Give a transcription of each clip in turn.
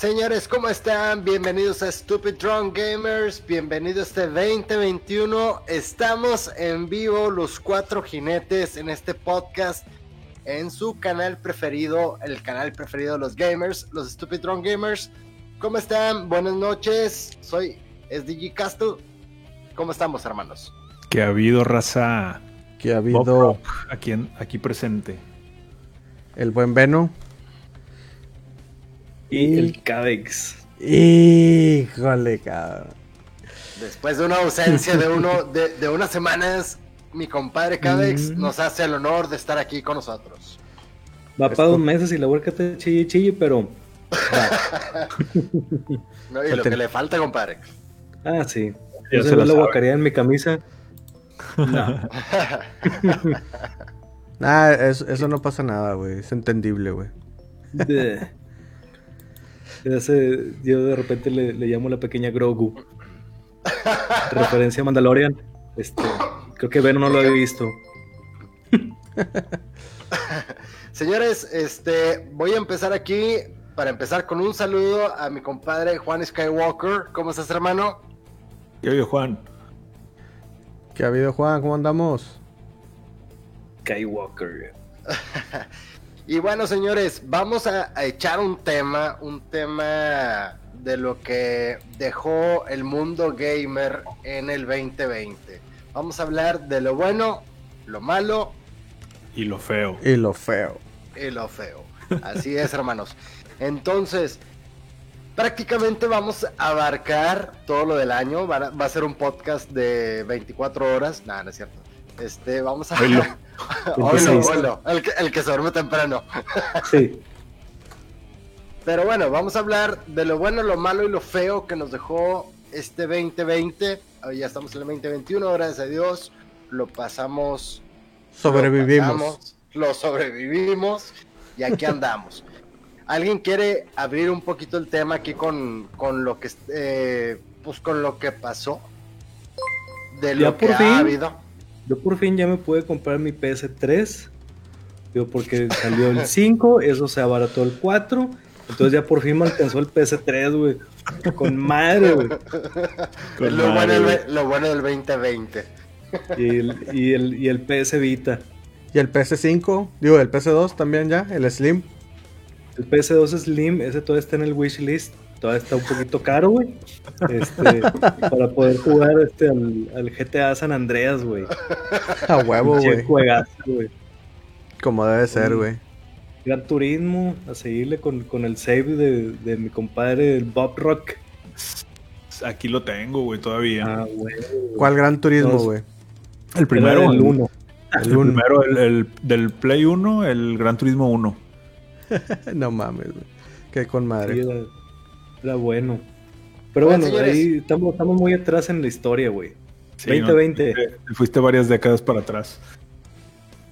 Señores, ¿cómo están? Bienvenidos a Stupid Drunk Gamers, bienvenidos este 2021. Estamos en vivo los cuatro jinetes en este podcast en su canal preferido, el canal preferido de los gamers, los Stupid Drunk Gamers. ¿Cómo están? Buenas noches, soy SDG Castle. ¿Cómo estamos, hermanos? Que ha habido raza. Que ha habido. Aquí, aquí presente. El buen Veno. Y el Cadex. Híjole, cabrón. Después de una ausencia de uno de, unas semanas, mi compadre Cadex mm. nos hace el honor de estar aquí con nosotros. Va para dos meses y la huerca te chille chille, pero. no, y lo que le falta, compadre. Ah, sí. Yo se la guacaría en mi camisa. No. nah, eso, eso no pasa nada, güey. Es entendible, güey yo de repente le, llamo la pequeña Grogu. Referencia a Mandalorian. Este, creo que Ben no lo había visto. Señores, este, voy a empezar aquí para empezar con un saludo a mi compadre Juan Skywalker. ¿Cómo estás, hermano? ¿Qué ha habido, Juan? ¿Qué ha habido, Juan? ¿Cómo andamos? Skywalker. Y bueno, señores, vamos a, echar un tema, un tema de lo que dejó el mundo gamer en el 2020. Vamos a hablar de lo bueno, lo malo y lo feo. Y lo feo. Y lo feo. Así es, hermanos. Entonces, prácticamente vamos a abarcar todo lo del año. Va a, ser un podcast de 24 horas. Nada, no es cierto. Este, vamos a. El, que, el que se duerme temprano. sí. Pero bueno, vamos a hablar de lo bueno, lo malo y lo feo que nos dejó este 2020. Ya estamos en el 2021, gracias a Dios. Lo pasamos. Sobrevivimos. Lo, sobrevivimos y aquí andamos. ¿Alguien quiere abrir un poquito el tema aquí con, con lo que eh, pues con lo que pasó? De lo que ha habido. Yo por fin ya me pude comprar mi PS3. Digo, porque salió el 5, eso se abarató el 4. Entonces ya por fin me alcanzó el PS3, güey. Con madre, güey. Lo, bueno lo, bueno del 2020. Y el, y, el, y el PS Vita. ¿Y el PS5? Digo, el PS2 también ya, el Slim. El PS2 Slim, ese todavía está en el wishlist todavía está un poquito caro, güey. Este, para poder jugar este al, GTA San Andreas, güey. A huevo, güey. güey. Como debe ser, güey. Gran Turismo, a seguirle con, el save de, mi compadre, el Bob Rock. Aquí lo tengo, güey, todavía. Ah, güey. ¿Cuál Gran Turismo, güey? El primero, el 1. El, primero, el, del Play 1, el Gran Turismo 1. no mames, güey. Qué con madre. Era bueno. Pero bueno, ahí estamos, estamos muy atrás en la historia, güey. 2020. fuiste, varias décadas para atrás.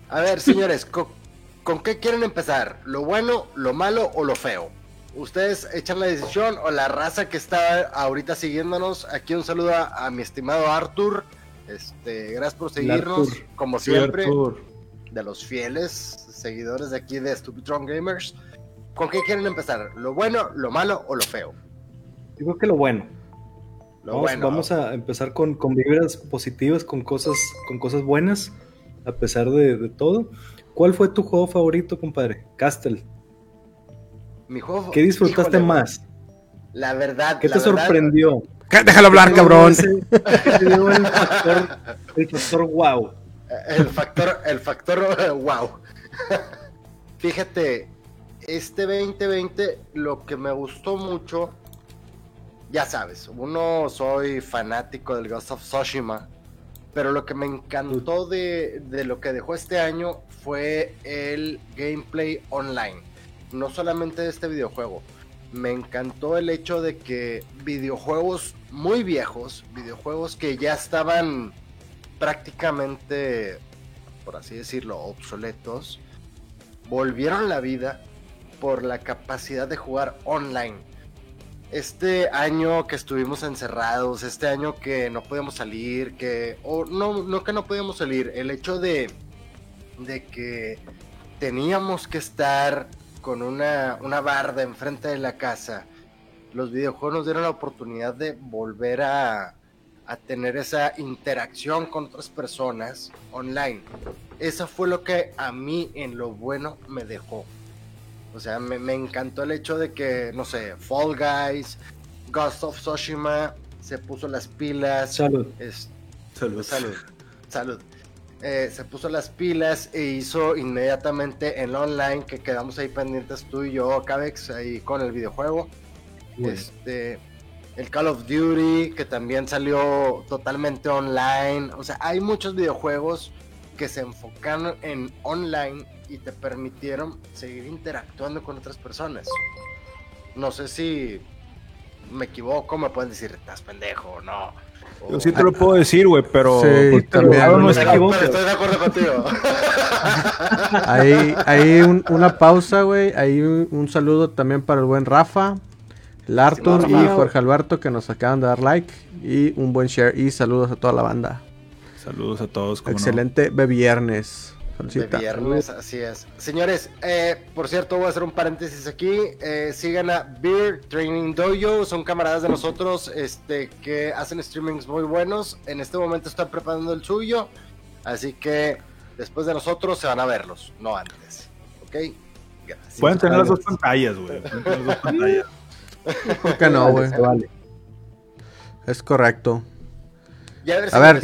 A ver, señores, ¿con, qué quieren empezar? ¿Lo bueno, lo malo o lo feo? Ustedes echan la decisión o la raza que está ahorita siguiéndonos. Aquí un saludo a, mi estimado Arthur. Este, gracias por seguirnos, como siempre. de los fieles seguidores de aquí de Stupid Gamers. ¿Con qué quieren empezar? ¿Lo bueno, lo malo o lo feo? Yo creo que lo bueno. Lo vamos, bueno. Vamos a empezar con, con vibras positivas, con cosas, con cosas buenas, a pesar de, todo. ¿Cuál fue tu juego favorito, compadre? Castle. Mi juego. ¿Qué disfrutaste más? La verdad. ¿Qué te sorprendió? Déjalo hablar, cabrón. el, factor, el factor wow. El factor, el factor wow. Fíjate, este 2020 lo que me gustó mucho, ya sabes, uno soy fanático del Ghost of Tsushima, pero lo que me encantó de, lo que dejó este año fue el gameplay online, no solamente de este videojuego. Me encantó el hecho de que videojuegos muy viejos, videojuegos que ya estaban prácticamente, por así decirlo, obsoletos, volvieron la vida por la capacidad de jugar online. Este año que estuvimos encerrados, este año que no podíamos salir, que, o no, no que no podíamos salir, el hecho de, de que teníamos que estar con una, una barda enfrente de la casa los videojuegos nos dieron la oportunidad de volver a, a tener esa interacción con otras personas online. Eso fue lo que a mí en lo bueno me dejó. O sea, me, me encantó el hecho de que, no sé, Fall Guys, Ghost of Tsushima se puso las pilas. Salud. salud. Salud. Salud. Eh, se puso las pilas e hizo inmediatamente en online que quedamos ahí pendientes tú y yo, Cabex, ahí con el videojuego. Este, el Call of Duty, que también salió totalmente online. O sea, hay muchos videojuegos que se enfocaron en online y te permitieron seguir interactuando con otras personas. No sé si me equivoco, me pueden decir, estás pendejo o no. Yo sí te lo puedo decir, güey, pero sí, también, no estoy de acuerdo contigo. Ahí, ahí una pausa, güey. Ahí un, saludo también para el buen Rafa, Larton y Jorge Alberto que nos acaban de dar like. Y un buen share y saludos a toda la banda. Saludos a todos. Excelente no? viernes. De viernes, así es. Señores, eh, por cierto, voy a hacer un paréntesis aquí. Eh, sigan a Beer Training Dojo, son camaradas de nosotros este, que hacen streamings muy buenos. En este momento están preparando el suyo, así que después de nosotros se van a verlos, no antes. ¿Ok? Pueden tener las dos pantallas, güey. Pueden tener las dos pantallas. ¿Por qué no, güey? Vale. Es correcto. a ver,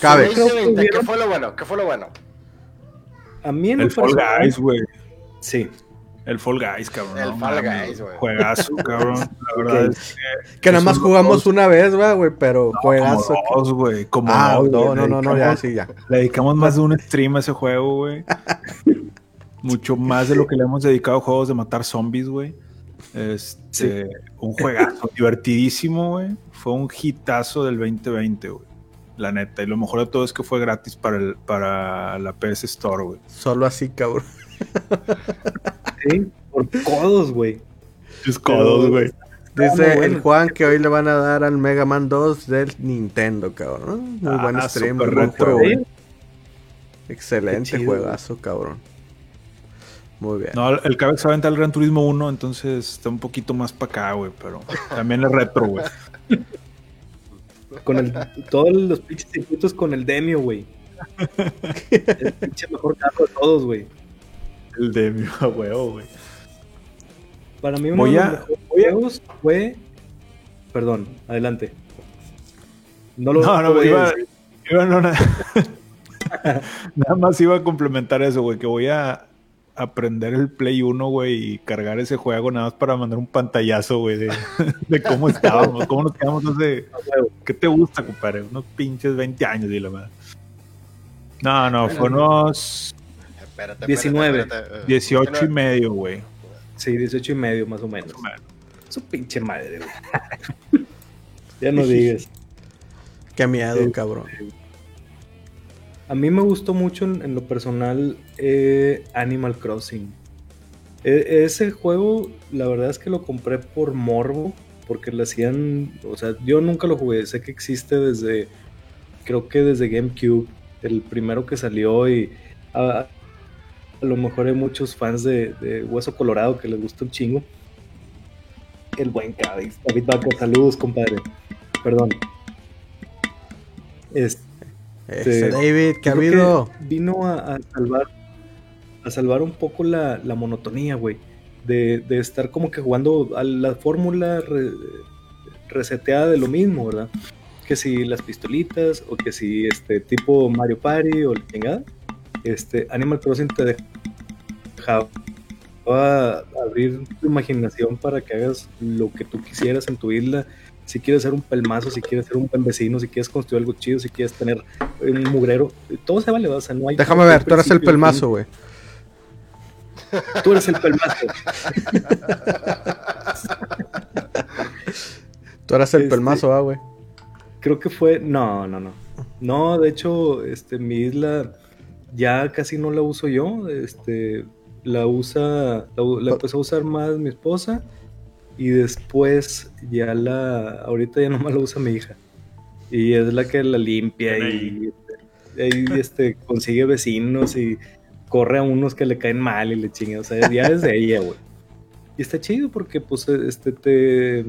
cabe. ¿Qué fue lo bueno? ¿Qué fue lo bueno? A mí en el Fall Guys, güey. Sí. El Fall Guys, cabrón. El Fall Guys, güey. Juegazo, cabrón. La verdad es que. Que nada más jugamos una vez, güey, pero juegazo. Como dos, güey. Como ah, no, no, no, no, ya, sí, ya. Le dedicamos más de un stream a ese juego, güey. Mucho más de lo que le hemos dedicado a juegos de matar zombies, güey. Este, un juegazo divertidísimo, güey. Fue un hitazo del 2020, güey la neta. Y lo mejor de todo es que fue gratis para, el, para la PS Store, güey. Solo así, cabrón. sí, por codos, güey. Es codos, güey. Dice el Juan que hoy le van a dar al Mega Man 2 del Nintendo, cabrón. Muy buen ah, stream, güey. Excelente juegazo, cabrón. Muy bien. No, el cabeza va a el Gran Turismo 1, entonces está un poquito más para acá, güey, pero también es retro, güey. Con el, todos los pinches circuitos con el Demio, güey. el pinche mejor carro de todos, güey. El Demio, a huevo, güey. Para mí uno de los mejores juegos fue... Perdón, adelante. No lo no, no, iba, iba no, nada. nada más iba a complementar eso, güey, que voy a aprender el Play 1, güey, y cargar ese juego nada más para mandar un pantallazo, güey, de, de, cómo estábamos, cómo nos quedamos, no sé. ¿Qué te gusta, compadre? Unos pinches 20 años, y la madre. No, no, fue unos... Espérate, 19. 18 y medio, güey. Sí, 18 y medio, más o menos. Su pinche madre, güey. ya no digas. Qué miedo, cabrón. A mí me gustó mucho en, lo personal eh, Animal Crossing. E, ese juego, la verdad es que lo compré por morbo, porque le hacían, o sea, yo nunca lo jugué, sé que existe desde, creo que desde GameCube, el primero que salió y a, lo mejor hay muchos fans de, Hueso Colorado que les gusta un chingo. El buen David, David saludos, compadre. Perdón. Este, este, David, ¿qué ha habido? vino a, salvar a salvar un poco la, monotonía, güey. De, estar como que jugando a la fórmula reseteada de lo mismo, ¿verdad? Que si las pistolitas, o que si este tipo Mario Party, o la Este, Animal Crossing te dejaba abrir tu imaginación para que hagas lo que tú quisieras en tu isla si quieres ser un pelmazo, si quieres ser un buen vecino, si quieres construir algo chido, si quieres tener un mugrero, todo se vale, o sea, no hay... Déjame ver, tú eres el pelmazo, güey. Tú eres el pelmazo. tú eras el este, pelmazo, ah, güey. Creo que fue, no, no, no. No, de hecho, este, mi isla ya casi no la uso yo, este, la usa, la, la empezó a usar más mi esposa y después ya la, ahorita ya nomás la usa mi hija. Y es la que la limpia y, este, consigue vecinos y corre a unos que le caen mal y le chinga. O sea, ya es de ella, güey. y está chido porque pues este te,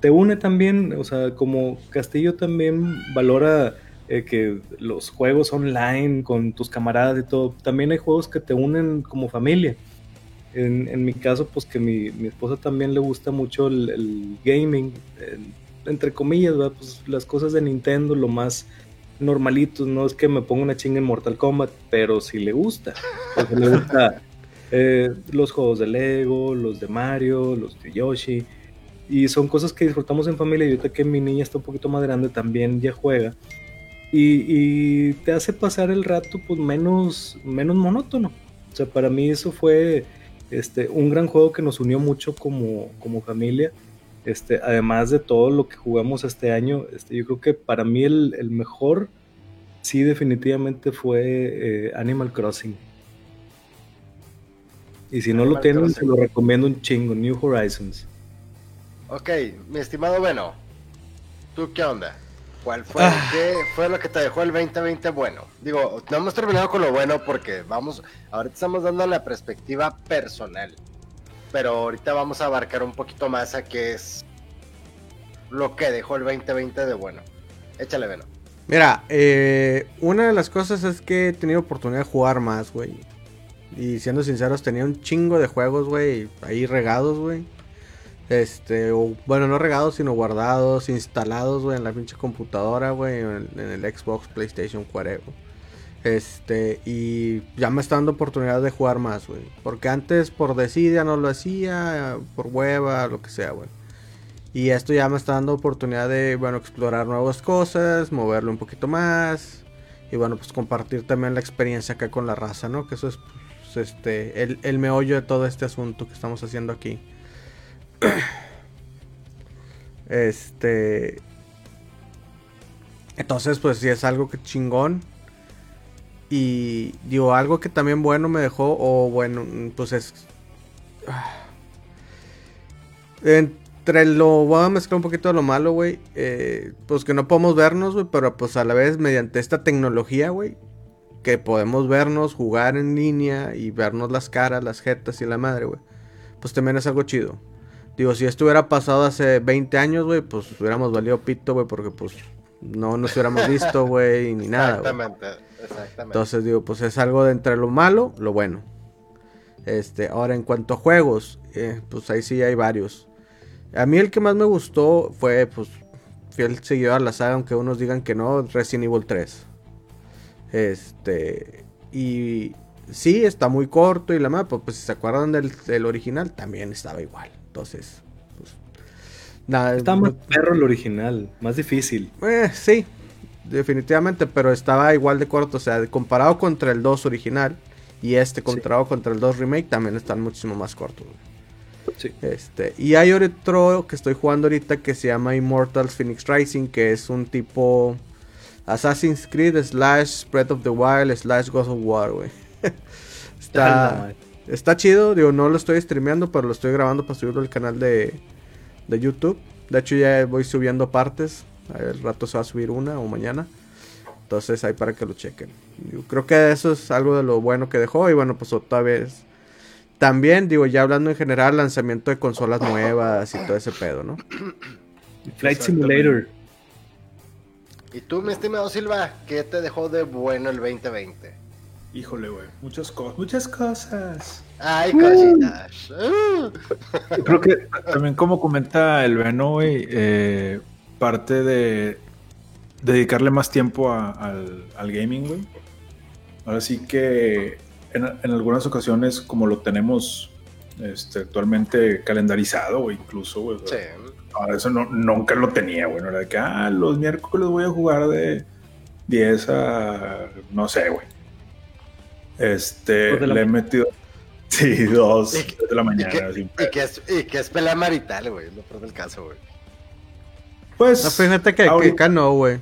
te une también, o sea, como Castillo también valora eh, que los juegos online con tus camaradas y todo, también hay juegos que te unen como familia. En, mi caso, pues que mi, mi, esposa también le gusta mucho el, gaming, entre comillas, pues las cosas de Nintendo, lo más normalitos, no es que me ponga una chinga en Mortal Kombat, pero si le gusta. le gusta eh, los juegos de Lego, los de Mario, los de Yoshi. Y son cosas que disfrutamos en familia. Y ahorita que mi niña está un poquito más grande, también ya juega. Y, te hace pasar el rato pues menos, menos monótono. O sea, para mí eso fue este, un gran juego que nos unió mucho como, como familia. Este, además de todo lo que jugamos este año, este, yo creo que para mí el, el mejor, sí, definitivamente fue eh, Animal Crossing. Y si no lo tienen, se lo recomiendo un chingo, New Horizons. Ok, mi estimado Bueno, ¿tú qué onda? ¿Cuál fue, ah. qué fue lo que te dejó el 2020 bueno? Digo, no hemos terminado con lo bueno porque vamos, ahorita estamos dando la perspectiva personal pero ahorita vamos a abarcar un poquito más a qué es lo que dejó el 2020 de bueno. Échale, Veno. Mira, eh, una de las cosas es que he tenido oportunidad de jugar más, güey. Y siendo sinceros, tenía un chingo de juegos, güey, ahí regados, güey. Este, bueno, no regados, sino guardados, instalados, güey, en la pinche computadora, güey, en, el Xbox, PlayStation, whatever. Este, y ya me está dando oportunidad de jugar más, güey. Porque antes por desidia no lo hacía, por hueva, lo que sea, güey. Y esto ya me está dando oportunidad de, bueno, explorar nuevas cosas, moverlo un poquito más. Y bueno, pues compartir también la experiencia acá con la raza, ¿no? Que eso es, pues, este, el, el meollo de todo este asunto que estamos haciendo aquí. Este... Entonces, pues sí es algo que chingón. Y digo, algo que también bueno me dejó, o bueno, pues es... Entre lo, voy a mezclar un poquito de lo malo, güey. Eh, pues que no podemos vernos, güey, pero pues a la vez mediante esta tecnología, güey. Que podemos vernos, jugar en línea y vernos las caras, las jetas y la madre, güey. Pues también es algo chido. Digo, si esto hubiera pasado hace 20 años, güey, pues hubiéramos valido pito, güey, porque pues no nos hubiéramos visto, güey, ni nada. Exactamente. Entonces digo, pues es algo de entre lo malo, lo bueno. Este, ahora en cuanto a juegos, eh, pues ahí sí hay varios. A mí el que más me gustó fue, pues, fiel seguidor a la saga, aunque unos digan que no, Resident Evil 3. Este, y sí, está muy corto y la mapa, pues si se acuerdan del, original, también estaba igual. Entonces, pues, nada. Está más perro el original, más difícil. Eh, sí, definitivamente, pero estaba igual de corto. O sea, comparado contra el 2 original y este comparado contra el 2 remake, también están muchísimo más cortos. Sí. Este, y hay otro que estoy jugando ahorita que se llama Immortals Phoenix Rising, que es un tipo Assassin's Creed slash Breath of the Wild slash Ghost of War, güey. está, está chido, digo, no lo estoy streameando, pero lo estoy grabando para subirlo al canal de, de YouTube. De hecho ya voy subiendo partes. El rato se va a subir una o mañana. Entonces ahí para que lo chequen. Yo creo que eso es algo de lo bueno que dejó. Y bueno, pues otra vez. También, digo, ya hablando en general, lanzamiento de consolas nuevas y todo ese pedo, ¿no? Flight Simulator. ¿Y tú, mi estimado Silva, qué te dejó de bueno el 2020? Híjole, güey, muchas cosas, muchas cosas. Ay, cositas. creo que también como comenta el Veno, güey, eh, parte de dedicarle más tiempo al, gaming, güey. Ahora sí que en, algunas ocasiones, como lo tenemos este, actualmente calendarizado, o incluso, güey. Sí. eso no, nunca lo tenía, güey. era de que, ah, los miércoles voy a jugar de 10 a, no sé, güey. Este, le he metido, sí, dos de la mañana. Y que, es, y que es pelea marital, güey, lo peor del caso, güey. Pues. No, fíjate que, ahorita, no, güey.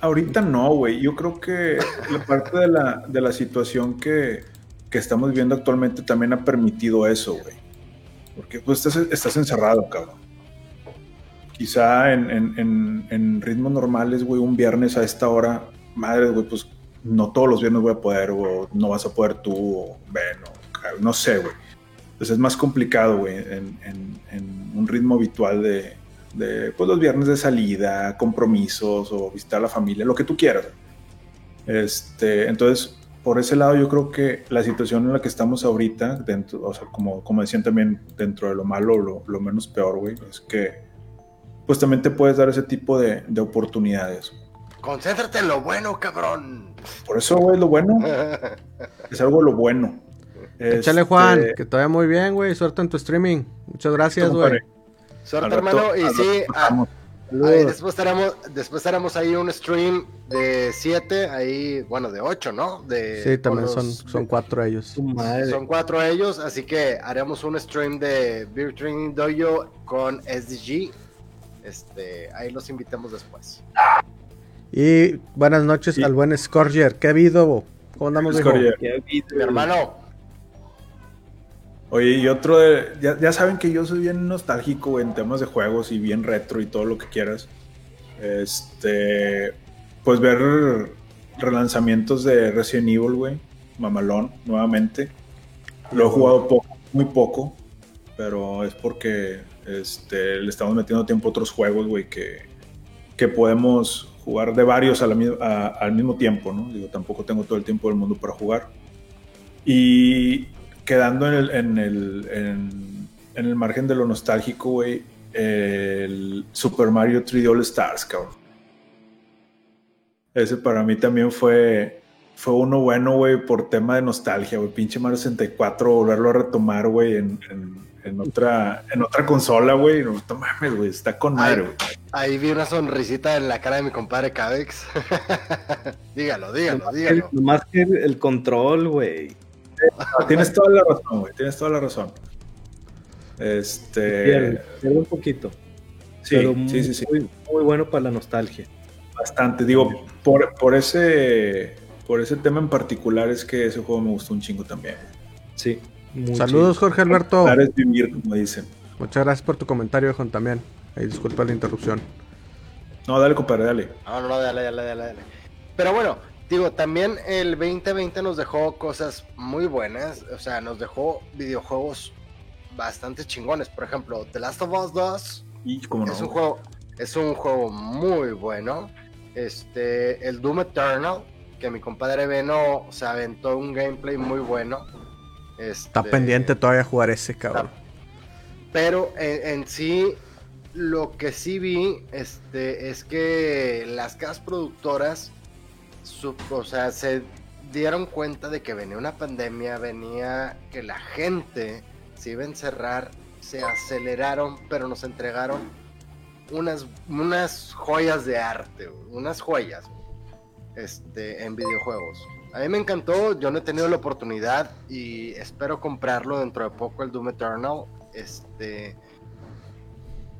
Ahorita no, güey. Yo creo que la parte de la, de la situación que, que, estamos viviendo actualmente también ha permitido eso, güey. Porque pues estás, estás encerrado, cabrón. Quizá en, en, en, ritmos normales, güey, un viernes a esta hora, madre, güey, pues no todos los viernes voy a poder, o no vas a poder tú, o ven, o no sé, güey. pues es más complicado, güey, en, un ritmo habitual de, de pues, los viernes de salida, compromisos o visitar a la familia, lo que tú quieras. Este, entonces, por ese lado yo creo que la situación en la que estamos ahorita, dentro, o sea, como, como decían también, dentro de lo malo, lo, lo menos peor, güey, es que pues también te puedes dar ese tipo de oportunidades. Concéntrate en lo bueno, cabrón. Por eso, güey, lo bueno. es algo lo bueno. Échale, Juan, este, que te vaya muy bien, güey. Suerte en tu streaming. Muchas gracias, güey. Suerte, hermano. Y sí, Ahí después haremos, después haremos ahí un stream de 7, ahí, bueno, de 8, ¿no? De, sí, también son, son cuatro ellos. Son cuatro ellos, así que haremos un stream de Beer Training Dojo con SDG. Este, ahí los invitamos después. Y buenas noches al buen Scorger. ¿Qué ha habido? ¿Cómo andamos, Scorger? Mi hermano. Oye, y otro de, ya, saben que yo soy bien nostálgico en temas de juegos y bien retro y todo lo que quieras. Este, pues ver relanzamientos de Resident Evil, güey, mamalón, nuevamente. Lo he jugado poco, muy poco, pero es porque este, le estamos metiendo tiempo a otros juegos, güey, que, que podemos jugar de varios al mismo tiempo, ¿no? Digo, tampoco tengo todo el tiempo del mundo para jugar. Y quedando en el, en el, en, el margen de lo nostálgico, güey, el Super Mario 3D All Stars, cabrón. Ese para mí también fue, fue uno bueno, güey, por tema de nostalgia, güey. Pinche Mario 64, volverlo a retomar, güey, en, en, otra, en otra consola, güey. No, mames, güey, está con madre, Ahí vi una sonrisita en la cara de mi compadre Cabex. dígalo, dígalo, dígalo. Más que el control, güey tienes toda la razón, güey. Tienes toda la razón. Este. Pierde, un poquito. Sí, sí, sí, muy, bueno para la nostalgia. Bastante. Digo, por, por, ese. Por ese tema en particular es que ese juego me gustó un chingo también. Sí. Saludos, Jorge Alberto. Es vivir, como dicen. Muchas gracias por tu comentario, Juan, también. Ahí disculpa la interrupción. No, dale, compadre, dale. No, no, dale, dale, dale, dale. Pero bueno, Digo, también el 2020 nos dejó cosas muy buenas, o sea, nos dejó videojuegos bastante chingones. Por ejemplo, The Last of Us 2 es un juego es un juego muy bueno. Este, el Doom Eternal, que mi compadre Beno se aventó un gameplay muy bueno. Está este, pendiente todavía jugar ese cabrón. Pero en, en, sí, lo que sí vi este, es que las casas productoras o sea, se dieron cuenta de que venía una pandemia, venía que la gente se iba a encerrar, se aceleraron, pero nos entregaron unas, unas joyas de arte, unas joyas este, en videojuegos. A mí me encantó, yo no he tenido la oportunidad y espero comprarlo dentro de poco, el Doom Eternal. Este.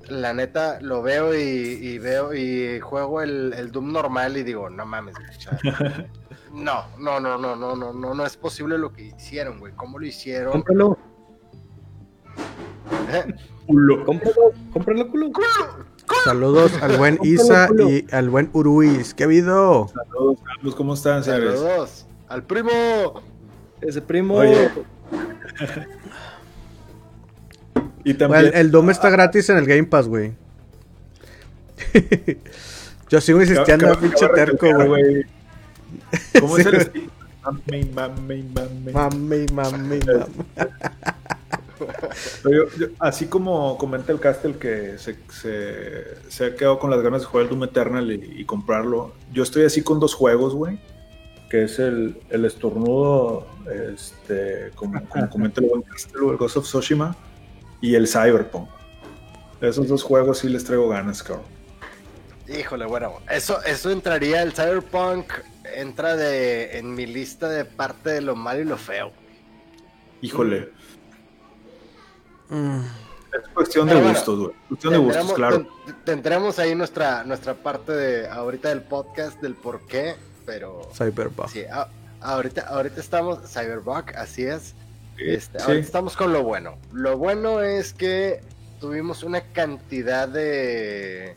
La neta, lo veo y, veo y juego el, Doom normal y digo, no mames. No, no, no, no, no, no, no, no es posible lo que hicieron, güey. ¿Cómo lo hicieron? Cómpralo. ¿Eh? Culo. Cómpralo, cómpralo, culo. Saludos al buen Isa y al buen Uruiz. ¿Qué ha habido? Saludos, ¿cómo están? Saludos. Al primo. Ese primo. Y también... el, Doom está gratis en el Game Pass, güey. Yo sigo insistiendo a pinche terco, güey. ¿Cómo es el Mami, mami, mami. Mami, mami, así como comenta el Castle que se, se, se, ha quedado con las ganas de jugar el Doom Eternal y, comprarlo, yo estoy así con dos juegos, güey. Que es el, el estornudo, este, como, como comenta el buen Castle, el Ghost of Tsushima y el Cyberpunk. Esos dos juegos sí les traigo ganas, cabrón. Híjole, bueno, eso, eso entraría, el Cyberpunk entra de, en mi lista de parte de lo malo y lo feo. Híjole. Mm. Es cuestión de gustos, güey. Cuestión de gustos, claro. tendremos ahí nuestra, nuestra parte de ahorita del podcast del por qué, pero. Cyberpunk. Sí, ahorita, ahorita estamos. Cyberpunk, así es. Este, ahora estamos con lo bueno. Lo bueno es que tuvimos una cantidad de,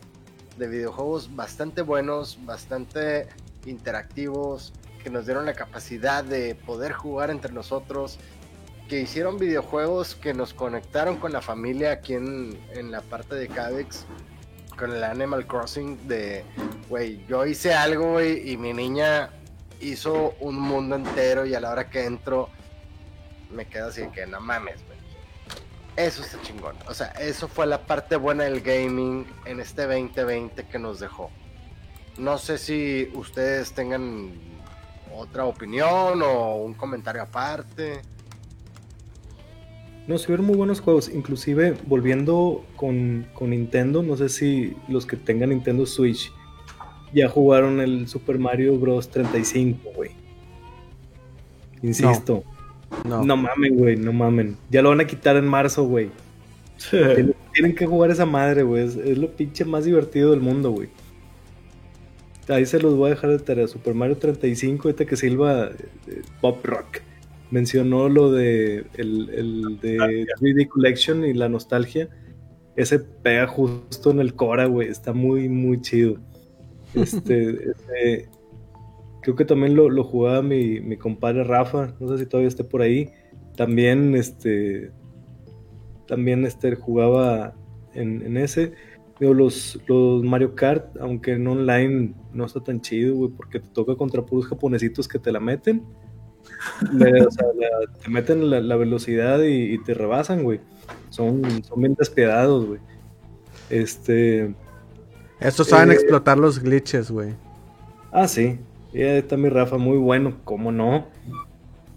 de videojuegos bastante buenos, bastante interactivos, que nos dieron la capacidad de poder jugar entre nosotros. que hicieron videojuegos que nos conectaron con la familia aquí en, en la parte de Cadex, con el Animal Crossing de, güey, yo hice algo, güey, y mi niña hizo un mundo entero y a la hora que entro me quedo así que no mames, güey. Eso está chingón. O sea, eso fue la parte buena del gaming en este 2020 que nos dejó. No sé si ustedes tengan otra opinión o un comentario aparte. No, se vieron muy buenos juegos. Inclusive, volviendo con, con, Nintendo, no sé si los que tengan Nintendo Switch ya jugaron el Super Mario Bros. 35, güey. Insisto. No. no. mamen, güey, no mamen. Ya lo van a quitar en marzo, güey. Tienen, que jugar esa madre, güey. Es, lo pinche más divertido del mundo, güey. Ahí se los voy a dejar de tarea. Super Mario 35, ahorita que Silva Pop eh, Rock mencionó lo de el, el de 3D Collection y la nostalgia. Ese pega justo en el Cora, güey. Está muy, muy chido. Este, este creo que también lo, jugaba mi, mi, compadre Rafa, no sé si todavía esté por ahí. También, este, también este, jugaba en, ese. Digo, los, los Mario Kart, aunque en online no está tan chido, güey, porque te toca contra puros japonesitos que te la meten. O sea, te meten la, velocidad y, te rebasan, güey. Son, son bien despiadados, güey. Este. Estos saben eh, explotar los glitches, güey. Ah, sí. Y ahí está mi Rafa, muy bueno. ¿Cómo no?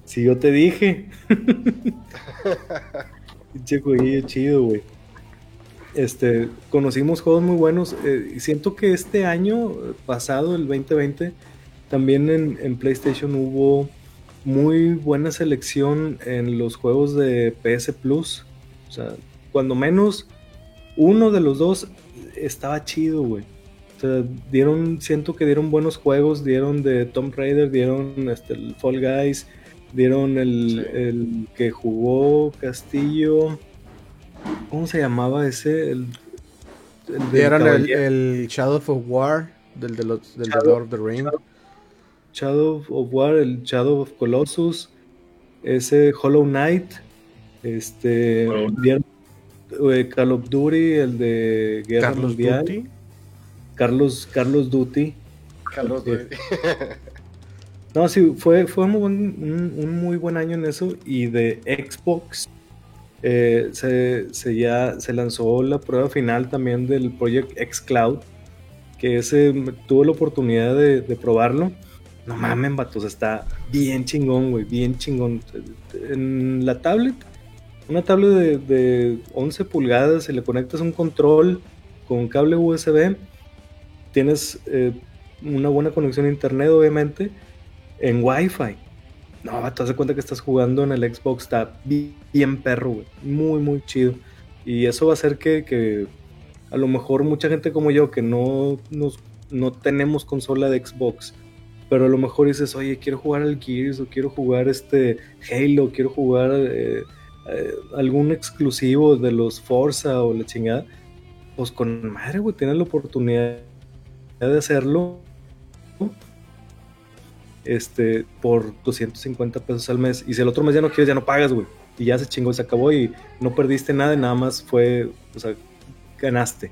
Si yo te dije. Pinche chido, güey. Este, conocimos juegos muy buenos. Eh, siento que este año pasado, el 2020, también en, en, PlayStation hubo muy buena selección en los juegos de PS Plus. O sea, cuando menos uno de los dos estaba chido, güey. O sea, dieron, siento que dieron buenos juegos, dieron de Tomb Raider, dieron este, el Fall Guys, dieron el, que jugó Castillo. ¿Cómo se llamaba ese? El, dieron el, Shadow of War del, de los, del Lord of the Ring. Shadow of War, el Shadow of Colossus, ese Hollow Knight, este, dieron eh, Call of Duty, el de Guerra Carlos Mundial. Duty. Carlos, Carlos Duty. Carlos eh, Duty. no, sí, fue, fue un, muy buen año en eso. Y de Xbox eh, se, ya se lanzó la prueba final también del Project X Cloud. Que ese tuvo la oportunidad de, probarlo. No mames, vatos, está bien chingón, güey, bien chingón. En la tablet una tablet de, 11 pulgadas, si le conectas un control con cable USB, tienes eh, una buena conexión a internet, obviamente, en Wi-Fi. No, te das cuenta que estás jugando en el Xbox, está bien perro, güey. Muy, muy chido. Y eso va a hacer que, a lo mejor mucha gente como yo, que no, nos, no tenemos consola de Xbox, pero a lo mejor dices, oye, quiero jugar al Gears o quiero jugar este Halo, quiero jugar eh, eh, algún exclusivo de los Forza o la chingada, pues con madre, güey, tienes la oportunidad de hacerlo este, por 250 pesos al mes. Y si el otro mes ya no quieres, ya no pagas, güey. Y ya se chingó se acabó y no perdiste nada, nada más fue, o sea, ganaste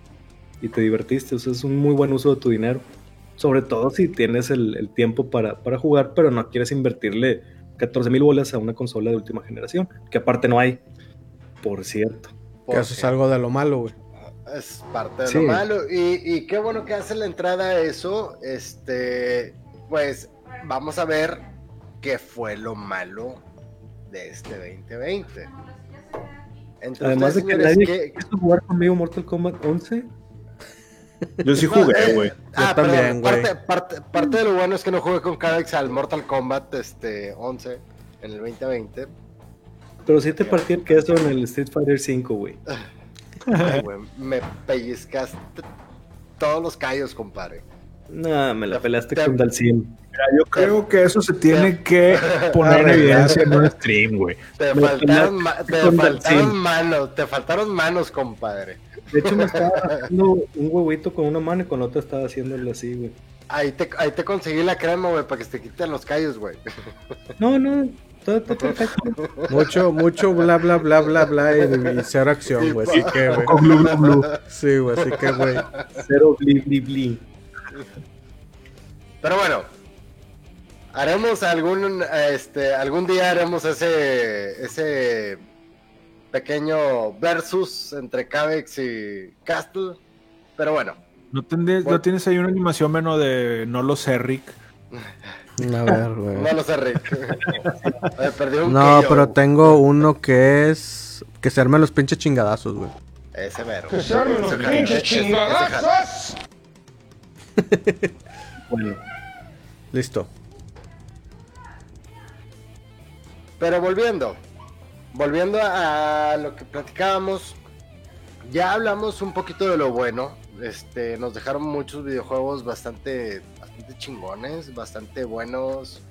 y te divertiste. O sea, es un muy buen uso de tu dinero. Sobre todo si tienes el, el tiempo para, para, jugar, pero no quieres invertirle 14 mil bolas a una consola de última generación, que aparte no hay, por cierto. Que eso es algo de lo malo, güey. Es parte de lo malo. Y, qué bueno que hace la entrada a eso. Este, pues vamos a ver qué fue lo malo de este 2020. Además de que nadie quiso jugar conmigo Mortal Kombat 11. Yo sí jugué, eh, güey. ah, también, güey. Parte, parte, de lo bueno es que no jugué con Cadex al Mortal Kombat este, 11 en el 2020. Pero sí te partí el queso en el Street Fighter 5, güey. me pellizcaste todos los callos, compadre. No, me la pelaste con Dalcin. yo creo que eso se tiene que poner en evidencia en un stream, güey. Te, faltaron, te faltaron manos, te faltaron manos, compadre. De hecho, me estaba haciendo un huevito con una mano y con otra estaba haciéndolo así, güey. Ahí te, ahí te conseguí la crema, güey, para que se te quiten los callos, güey. No, no, Todo, perfecto. Mucho, mucho bla, bla, bla, bla, bla y, cero acción, güey. Así que, güey. Sí, güey, así que, güey. Cero bli, bli, bli. Pero bueno, haremos algún, este, algún día haremos ese, ese pequeño versus entre Cavex y Castle. Pero bueno. ¿No, ¿No tienes ahí una animación menos de no lo sé, Rick? A ver, güey. No lo sé, Rick. no, pero tengo uno que es. Que se armen los pinches chingadazos, güey. Ese mero. Que se armen los pinches chingadazos. bueno. Listo. Pero volviendo. Volviendo a lo que platicábamos. Ya hablamos un poquito de lo bueno. Este, nos dejaron muchos videojuegos bastante chingones, bastante buenos,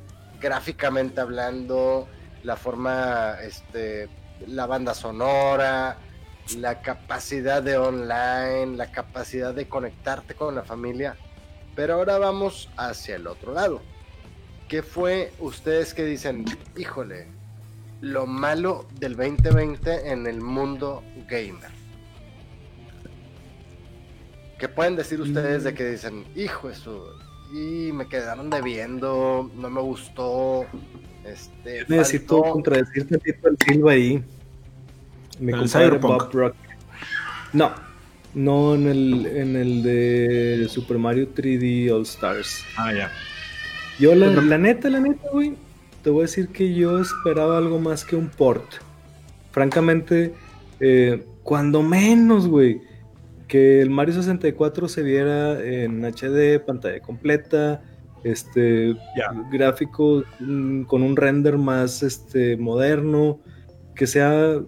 gráficamente hablando, la forma, este, la banda sonora, la capacidad de online, la capacidad de conectarte con la familia. Pero ahora vamos hacia el otro lado. ¿Qué fue ustedes que dicen, híjole, lo malo del 2020 en el mundo gamer? ¿Qué pueden decir ustedes de mm. que dicen, hijo, eso, y me quedaron debiendo, no me gustó. Este, Necesito contradecir tantito el Silva ahí. Me Bob Rock. No, no en el, en el de Super Mario 3D All Stars. Ah, ya. Yo, la, pues la neta, la neta, güey, te voy a decir que yo esperaba algo más que un port. Francamente, eh, cuando menos, güey que el Mario 64 se viera en HD, pantalla completa, este gráfico mm, con un render más este moderno, que sea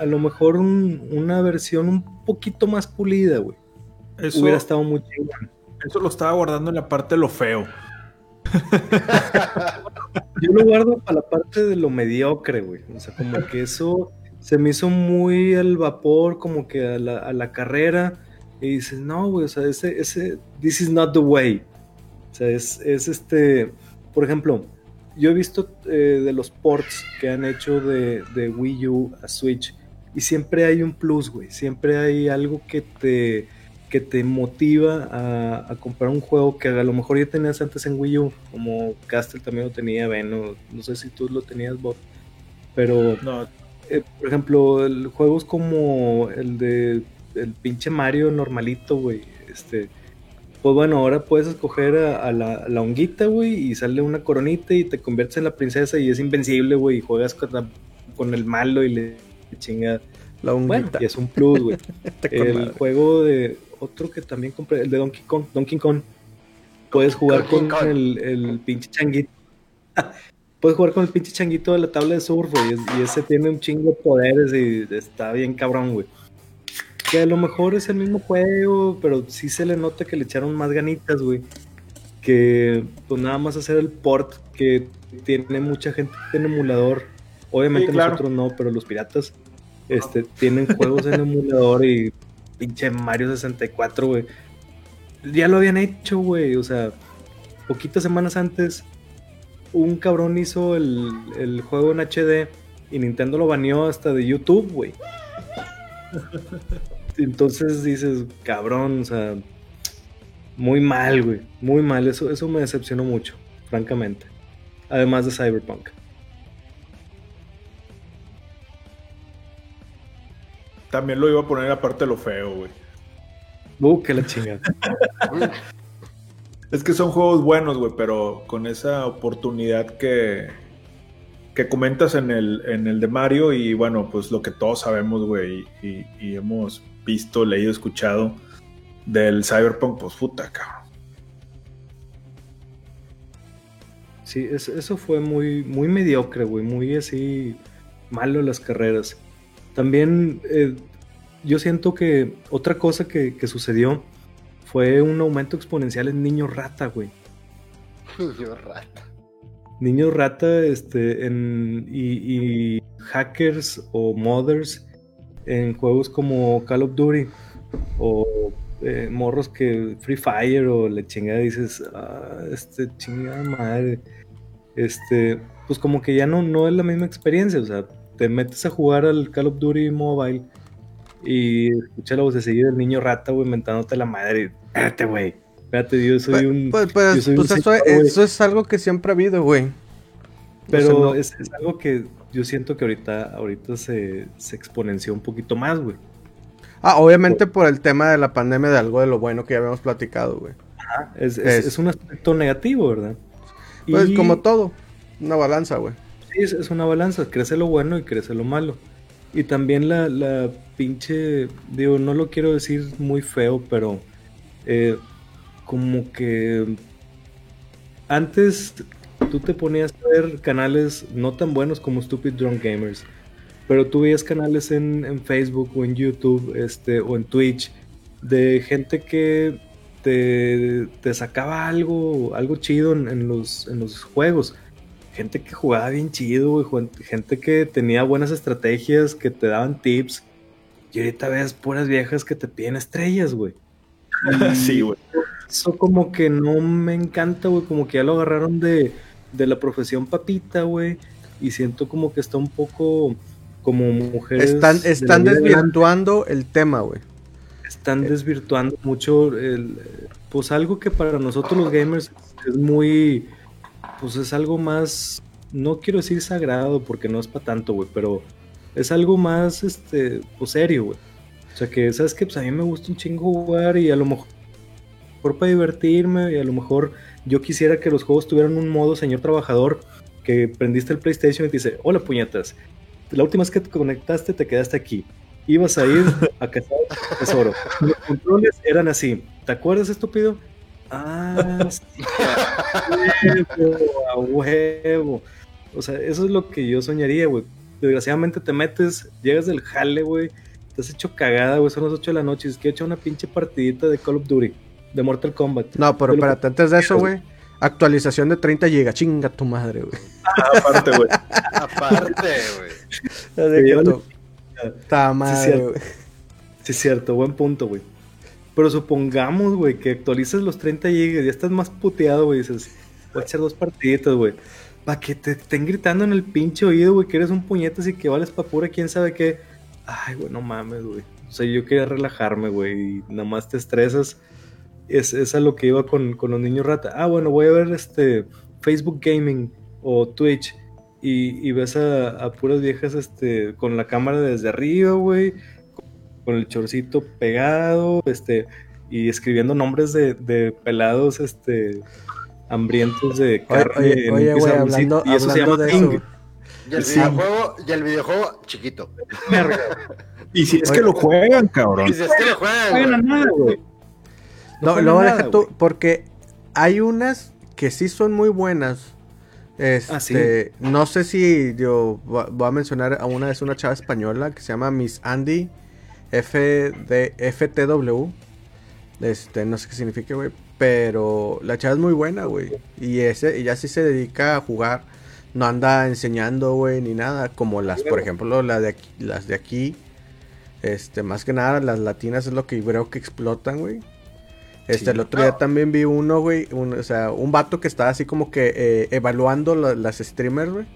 a lo mejor una versión un poquito más pulida, güey. Eso hubiera estado muy chido. Eso lo estaba guardando en la parte de lo feo. Yo lo guardo para la parte de lo mediocre, güey. O sea, como que eso se me hizo muy al vapor, como que a la, carrera. Y dices, no, güey, o sea, ese, ese, this is not the way. O sea, es, este, por ejemplo, yo he visto eh, de los ports que han hecho de, Wii U a Switch y siempre hay un plus, güey. Siempre hay algo que te, que te motiva a, comprar un juego que a lo mejor ya tenías antes en Wii U, como Castle también lo tenía, Ben, no, sé si tú lo tenías, Bob. Pero no, eh, por ejemplo, el, juegos como el de el pinche Mario normalito, güey. Este, pues bueno, ahora puedes escoger a, la, la, honguita, güey, y sale una coronita y te conviertes en la princesa y es invencible, güey, y juegas con, con el malo y le, chinga la honguita. y es un plus, güey. el juego de otro que también compré, el de Donkey Kong, Donkey Kong. Puedes jugar con el, el pinche changuito. puedes jugar con el pinche changuito de la tabla de surf, güey, y ese tiene un chingo de poderes y está bien cabrón, güey. Que a lo mejor es el mismo juego, pero sí se le nota que le echaron más ganitas, güey. Que pues nada más hacer el port que tiene mucha gente en emulador. Obviamente nosotros no, pero los piratas este, tienen juegos en emulador y pinche Mario 64, güey. Ya lo habían hecho, güey. O sea, poquitas semanas antes un cabrón hizo el, juego en HD y Nintendo lo baneó hasta de YouTube, güey. Entonces dices, cabrón, o sea, muy mal, güey, muy mal. Eso, eso me decepcionó mucho, francamente. Además de Cyberpunk. También lo iba a poner aparte de lo feo, güey. Uh, que la chingada. Es que son juegos buenos, güey, pero con esa oportunidad que, que comentas en el, en el de Mario y bueno, pues lo que todos sabemos, güey, y, hemos visto, leído, escuchado del Cyberpunk, pues puta, cabrón. Sí, eso fue muy, muy mediocre, güey, muy así malo las carreras. También eh, yo siento que otra cosa que, que sucedió fue un aumento exponencial en niños rata, güey. Niños rata. Niños rata, este, en, y, hackers o mothers en juegos como Call of Duty o eh, morros que Free Fire o le chingada dices, ah, este chingada madre. Este, pues como que ya no, no es la misma experiencia. O sea, te metes a jugar al Call of Duty Mobile y escucha la vocecilla del niño rata, güey, inventándote la madre. Espérate, güey. Espérate, yo soy un. Pues, pues, pues eso, eso, es algo que siempre ha habido, güey. Pero es, es, algo que yo siento que ahorita, ahorita se, se exponenció un poquito más, güey. Ah, obviamente por, el tema de la pandemia, de algo de lo bueno que ya habíamos platicado, güey. Ajá, es, es, un aspecto negativo, ¿verdad? Pues como todo, una balanza, güey. Sí, es, una balanza, crece lo bueno y crece lo malo. Y también la, pinche, digo, no lo quiero decir muy feo, pero eh, como que antes tú te ponías a ver canales no tan buenos como Stupid Drunk Gamers, pero tú veías canales en, Facebook o en YouTube este, o en Twitch de gente que te, sacaba algo, algo chido en los juegos. Gente que jugaba bien chido, gente que tenía buenas estrategias, que te daban tips. Y ahorita ves puras viejas que te piden estrellas, güey. sí, güey. Eso como que no me encanta, güey. Como que ya lo agarraron de, de la profesión papita, güey. Y siento como que está un poco como mujeres. Están, están desvirtuando el tema, güey. Están desvirtuando mucho el, pues algo que para nosotros los gamers es muy, pues es algo más, no quiero decir sagrado porque no es para tanto, güey, pero es algo más, este, pues serio, güey. O sea que, ¿sabes que Pues a mí me gusta un chingo jugar y a lo mejor para divertirme y a lo mejor yo quisiera que los juegos tuvieran un modo señor trabajador que prendiste el PlayStation y te dice, hola puñetas, la última vez que te conectaste te quedaste aquí. Ibas a ir a cazar tesoro. Los controles eran así. ¿Te acuerdas, estúpido? Ah, sí, a huevo. O sea, eso es lo que yo soñaría, güey. Desgraciadamente te metes, llegas del jale, güey. Te has hecho cagada, güey. Son las 8 de la noche. Y es que he hecho una pinche partidita de Call of Duty, de Mortal Kombat. No, pero espérate, antes de eso, güey. Actualización de 30 GB, chinga tu madre, güey. Ah, aparte, güey. aparte, güey. Está madre, güey. Sí, es cierto, buen punto, güey. Pero supongamos, güey, que actualices los 30 GB, ya estás más puteado, güey. Dices, voy a echar dos partiditas, güey. Para que te estén gritando en el pinche oído, güey, que eres un puñetas y que vales pa' pura, quién sabe qué. Ay, güey, no mames, güey. O sea, yo quería relajarme, güey, y nada más te estresas es, es a lo que iba con, los niños rata. Ah, bueno, voy a ver este Facebook Gaming o Twitch y, ves a, puras viejas este, con la cámara desde arriba, güey, con el chorcito pegado, este, y escribiendo nombres de, pelados, este, hambrientos de carne. Oye, güey, hablando, y eso se llama de eso. Y el, videojuego, y el videojuego chiquito. y si es que lo juegan, cabrón. Y si es que lo juegan. güey. No, luego deja tú, porque hay unas que sí son muy buenas. Este, ah, no sé si yo voy a mencionar a una, es una chava española que se llama Miss Andy FTW. Este, no sé qué significa, güey. Pero la chava es muy buena, güey. Y ese, ella sí se dedica a jugar. No anda enseñando, güey, ni nada. Como las, por ejemplo, las de aquí, las de aquí. Este, más que nada, las latinas es lo que creo que explotan, güey. Este, el otro día también vi uno, güey, o sea, un vato que estaba así como que eh, evaluando las streamers, güey.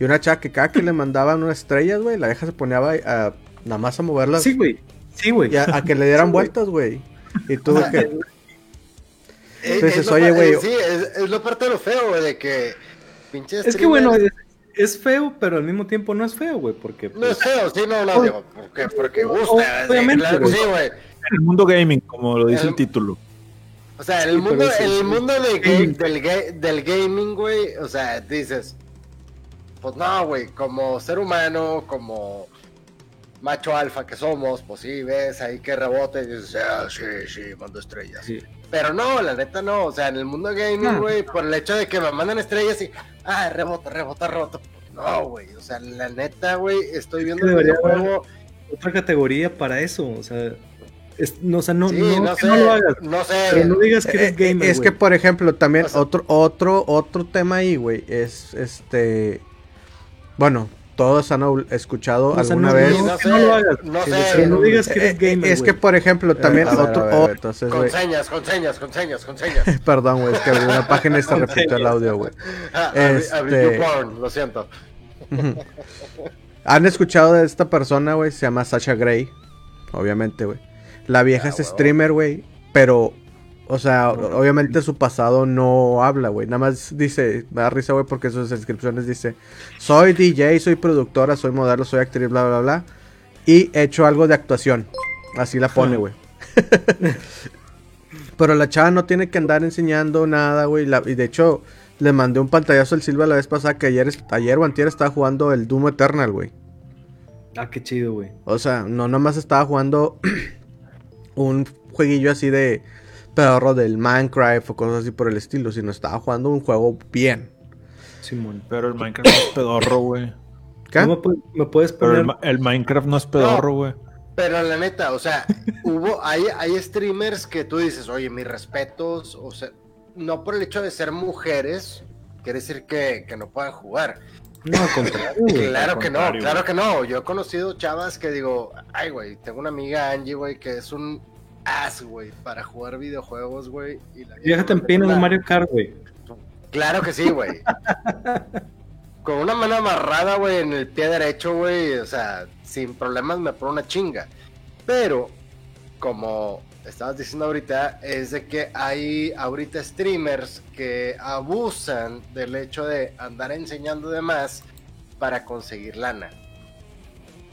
Y una chava que cada que le mandaban unas estrellas, güey, la vieja se ponía a, nada más a moverlas. Sí, güey. Sí, güey. A, que le dieran vueltas, güey. Y tú que... Entonces, oye, güey. Sí, es, lo parte de lo feo, güey, de que pinches. Es que bueno, es, feo, pero al mismo tiempo no es feo, güey, porque. No es feo, sí, no, lo digo, porque, porque gusta. Obviamente, sí, güey. En el mundo gaming, como lo dice el título. O sea, en el mundo, el mundo del, del gaming, güey, o sea, dices, pues no, güey, como ser humano, como macho alfa que somos, pues sí, ves ahí que rebote y dices, ah, sí, sí, mando estrellas. Pero no, la neta no, o sea, en el mundo gaming, güey, por el hecho de que me mandan estrellas y, ah, rebota, rebota, rebota. No, güey, o sea, la neta, güey, estoy viendo el. Otra categoría para eso, o sea, no, o sea, no, no, no, sé, lo hagas. No sé. Pero no digas que eres eh, gamer. Es que, por ejemplo, también otro, otro, otro tema ahí, güey, es este. Bueno, todos han escuchado alguna vez. No, sé, no, lo hagas. No sé. No digas que eres eh, gamer. Es que, por ejemplo, también otro. entonces, con señas, con señas, con señas, con señas. Perdón, güey, es que abrí una página y se repitió el audio, güey. Ah, este... porn, lo siento. ¿Han escuchado de esta persona, güey? Se llama Sasha Gray. Obviamente, güey. La vieja ah, es streamer, güey. Pero o sea, obviamente su pasado no habla, güey. Nada más dice, me da risa, güey, porque sus descripciones dice, soy DJ, soy productora, soy modelo, soy actriz, bla, bla, bla. Y he hecho algo de actuación. Así la pone, güey. Pero la chava no tiene que andar enseñando nada, güey. Y de hecho, le mandé un pantallazo al Silva la vez pasada que ayer, ayer o antier estaba jugando el Doom Eternal, güey. Ah, qué chido, güey. O sea, no nomás estaba jugando un jueguillo así de pedorro del Minecraft o cosas así por el estilo, sino estaba jugando un juego bien. Simón, pero el Minecraft no es pedorro, güey. ¿Qué? me, puedes poner... el, Minecraft no es pedorro, güey. pero la neta, o sea, hubo, hay, hay streamers que tú dices, oye, mis respetos, o sea, no por el hecho de ser mujeres, quiere decir que, que no puedan jugar. No, al contrario. claro que no, claro que no. Yo he conocido chavas que digo, ay, güey, tengo una amiga Angie, güey, que es un ass, güey, para jugar videojuegos, güey. Y la Déjate en pena de Mario Kart, güey. Claro que sí, güey. Con una mano amarrada, güey, en el pie derecho, güey, o sea, sin problemas me pone una chinga. Pero, como estabas diciendo ahorita, es de que hay ahorita streamers que abusan del hecho de andar enseñando de más para conseguir lana.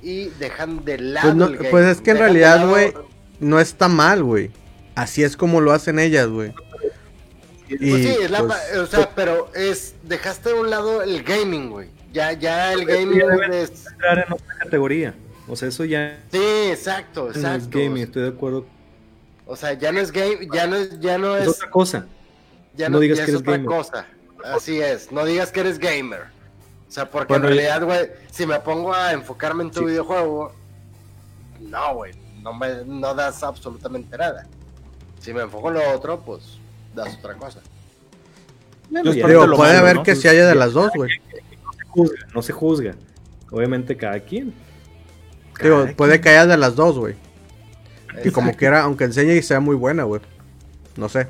Y dejan de lado. Pues, pues es que en realidad, güey, no está mal, güey. Así es como lo hacen ellas, güey. Pues sí, es la, pues, o sea, pero es dejaste de un lado el gaming, güey. Ya, ya el gaming es entrar en otra categoría. O sea, eso ya. Sí, exacto, exacto. No es gaming, estoy de acuerdo. O sea, ya no es game, ya no es, ya no es. es otra cosa. Ya no, digas que eres otra cosa. Así es, no digas que eres gamer. O sea, porque en realidad, güey, si me pongo a enfocarme en tu videojuego, no, güey, no, me, no das absolutamente nada. Si me enfoco en lo otro, pues das otra cosa. Digo, puede haber que se haya de las dos, güey. No, se juzga. Obviamente cada quien. Digo, puede que haya de las dos, güey. Que como quiera, aunque enseñe y sea muy buena, güey. No sé.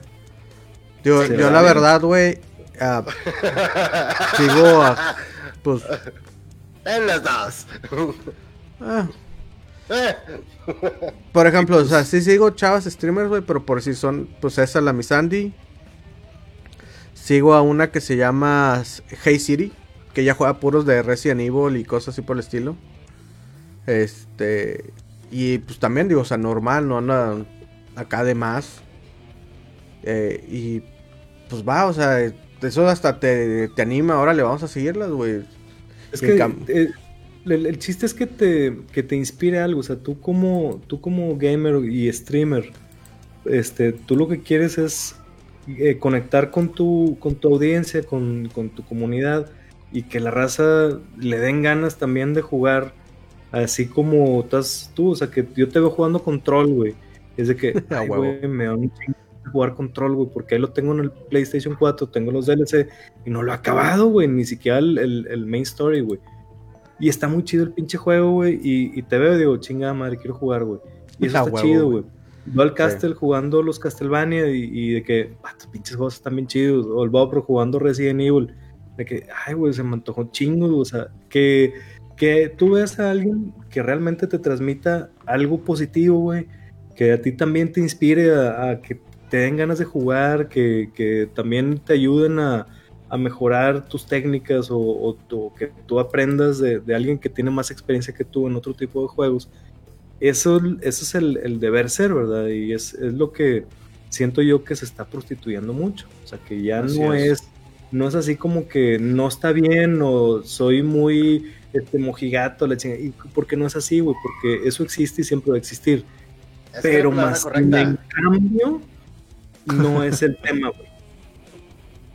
Digo, yo la verdad, güey, uh, sigo a, pues... En las dos. Ah, por ejemplo, o sea, sí sigo chavas streamers, güey, pero por si son, pues esa la Misandi. Sigo a una que se llama Hey City, que ya juega puros de Resident Evil y cosas así por el estilo. Este, y pues también digo, o sea, normal, no anda acá de más. Eh, y pues va, o sea, eso hasta te, te anima, ahora le vamos a seguirlas, güey. Es que eh, el, chiste es que te, que te inspire algo. O sea, tú como, tú como gamer y streamer, este, tú lo que quieres es eh, conectar con tu, con tu audiencia, con, tu comunidad y que la raza le den ganas también de jugar así como estás tú. O sea, que yo te veo jugando control, güey. Es de que, ay, güey, me da un chingo jugar control, güey, porque ahí lo tengo en el PlayStation 4, tengo los DLC y no lo he acabado, güey, ni siquiera el, el main story, güey. Y está muy chido el pinche juego, güey. Y, te veo y digo, chingada madre, quiero jugar, güey. Y eso está chido, güey. Yo al Castle jugando los Castlevania y, de que, ah, tus pinches juegos están bien chidos. O el Bobro jugando Resident Evil. De que, ay, güey, se me antojó chingo, o sea, que, que tú veas a alguien que realmente te transmita algo positivo, güey. Que a ti también te inspire a, que te den ganas de jugar, que, que también te ayuden a, a mejorar tus técnicas o, que tú aprendas de, alguien que tiene más experiencia que tú en otro tipo de juegos. Eso, eso es el, deber ser, ¿verdad? Y es, lo que siento yo que se está prostituyendo mucho. O sea, que ya no es. no es así como que no está bien o soy muy este, mojigato, la chingada. ¿Y porque no es así, güey? Porque eso existe y siempre va a existir. Pero más en cambio, no es el tema, güey.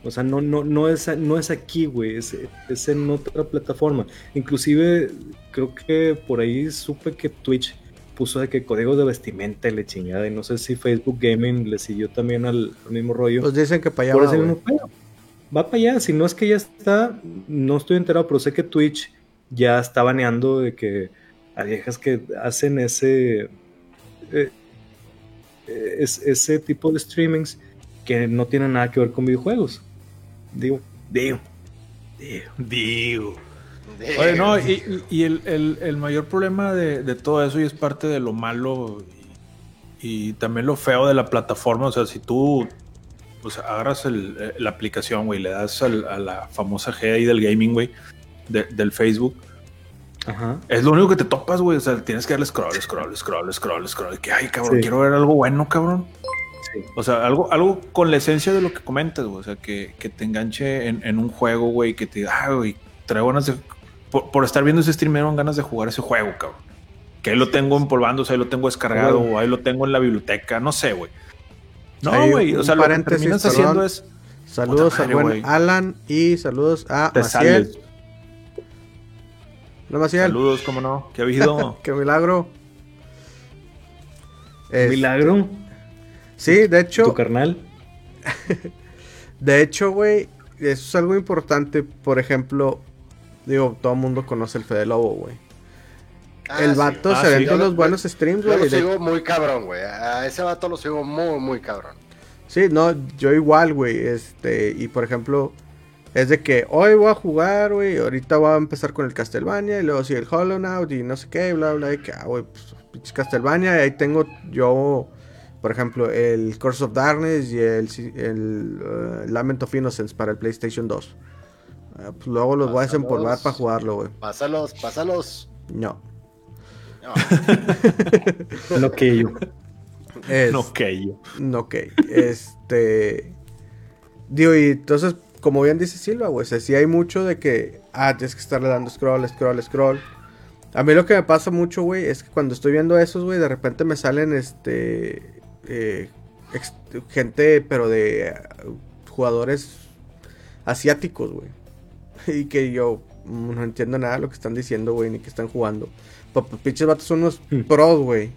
O sea, no, no, no, es, no es aquí, güey, es, en otra plataforma. Inclusive, creo que por ahí supe que Twitch puso de que códigos de vestimenta y le chingada. Y no sé si Facebook Gaming le siguió también al, mismo rollo. Pues dicen que para allá va. va para allá. Si no es que ya está, no estoy enterado, pero sé que Twitch ya está baneando de que a viejas que hacen ese eh, ese tipo de streamings que no tienen nada que ver con videojuegos. Digo, digo, digo, digo. Oye, no, y, el, mayor problema de, todo eso, y es parte de lo malo y, también lo feo de la plataforma, o sea, si tú pues, agarras la aplicación, güey, le das a la famosa G ahí del gaming, güey, del Facebook, es lo único que te topas, güey. O sea, tienes que darle scroll, scroll, scroll, scroll, scroll. Que, ay, cabrón, quiero ver algo bueno, cabrón. O sea, algo, algo con la esencia de lo que comentas, güey. O sea, que, te enganche en, un juego, güey, que te diga, ah, güey, traigo ganas de. Por, estar viendo ese stream, me ganas de jugar ese juego, cabrón. Que ahí lo tengo empolvando, o sea, ahí lo tengo descargado, o ahí lo tengo en la biblioteca, no sé, güey. No, güey, o sea, lo que terminas haciendo es. Saludos a buen Alan y saludos a Maciel. Saludos, cómo no. ¿Qué ha habido? Qué milagro. ¿Milagro? Sí, de hecho. ¿Tu carnal? de hecho, güey, eso es algo importante. Por ejemplo, digo, todo el mundo conoce el Fede Lobo, güey. Ah, el vato se ah, ve con los buenos streams, güey. Yo lo sigo muy cabrón, güey. A ese vato lo sigo muy, muy cabrón. Sí, no, yo igual, güey. Este, y por ejemplo, es de que hoy voy a jugar, güey, ahorita voy a empezar con el Castlevania y luego sí el Hollow Knight y no sé qué, bla, bla, y que, ah, güey, pues Castlevania y ahí tengo yo, por ejemplo, el Curse of Darkness y el, el uh, Lament of Innocence para el PlayStation 2. Ah, pues luego los voy a desempolvar para jugarlo, güey. Pásalos, pásalos. No. No. no que yo. no que yo. No que. Este. Digo, y entonces como bien dice Silva, güey, o sea, hay mucho de que, ah, tienes que estarle dando scroll, scroll, scroll. A mí lo que me pasa mucho, güey, es que cuando estoy viendo esos, güey, de repente me salen, este, eh, gente, pero de uh, jugadores asiáticos, güey. Y que yo no entiendo nada de lo que están diciendo, güey, ni que están jugando. Pinches vatos son unos hmm. pros, güey.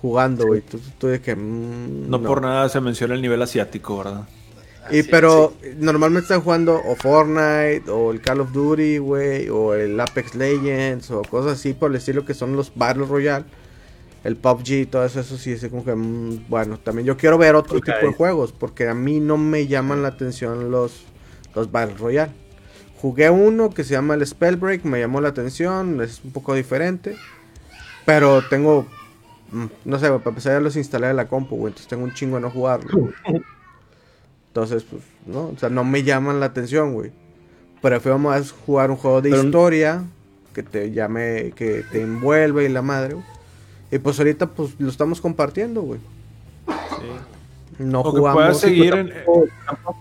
Jugando, güey. Tú, de que. Mm, no, por nada se menciona el nivel asiático, ¿verdad? Y pero normalmente están jugando o Fortnite o el Call of Duty, güey, o el Apex Legends o cosas así por el estilo que son los Battle Royale. El PUBG, todo eso, eso sí, es como que, mm, bueno, también yo quiero ver otro tipo de juegos porque a mí no me llaman la atención los, los Battle Royale. Jugué uno que se llama el Spellbreak, me llamó la atención, es un poco diferente. Pero tengo, mm, no sé, para empezar ya los instalé en la compu, güey, entonces tengo un chingo de no jugarlo. Entonces, pues, ¿no? O sea, no me llaman la atención, güey. Prefiero más jugar un juego de historia que te llame, que te envuelve y la madre, Y pues ahorita, pues, lo estamos compartiendo, güey. Sí. No jugamos. seguir tampoco,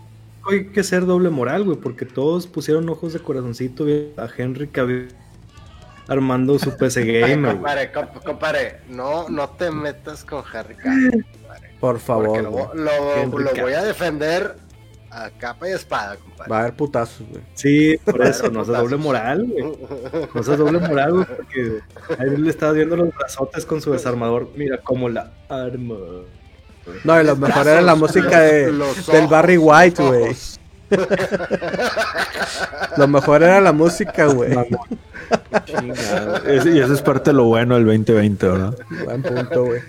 hay que ser doble moral, güey, porque todos pusieron ojos de corazoncito a Henry Cavill armando su PC Gamer. compadre, compadre, no, no te metas con Henry Cavill. Por favor. Lo, voy a defender a capa y espada, compadre. Va a haber putazos, güey. Sí, por eso, no seas doble moral, güey. No seas doble moral, güey, porque ahí le estaba viendo los brazotes con su desarmador. Mira cómo la arma. No, y lo mejor era la música de, del Barry White, güey. lo mejor era la música, güey. Y eso es parte de lo bueno del 2020, ¿verdad? Buen punto, güey.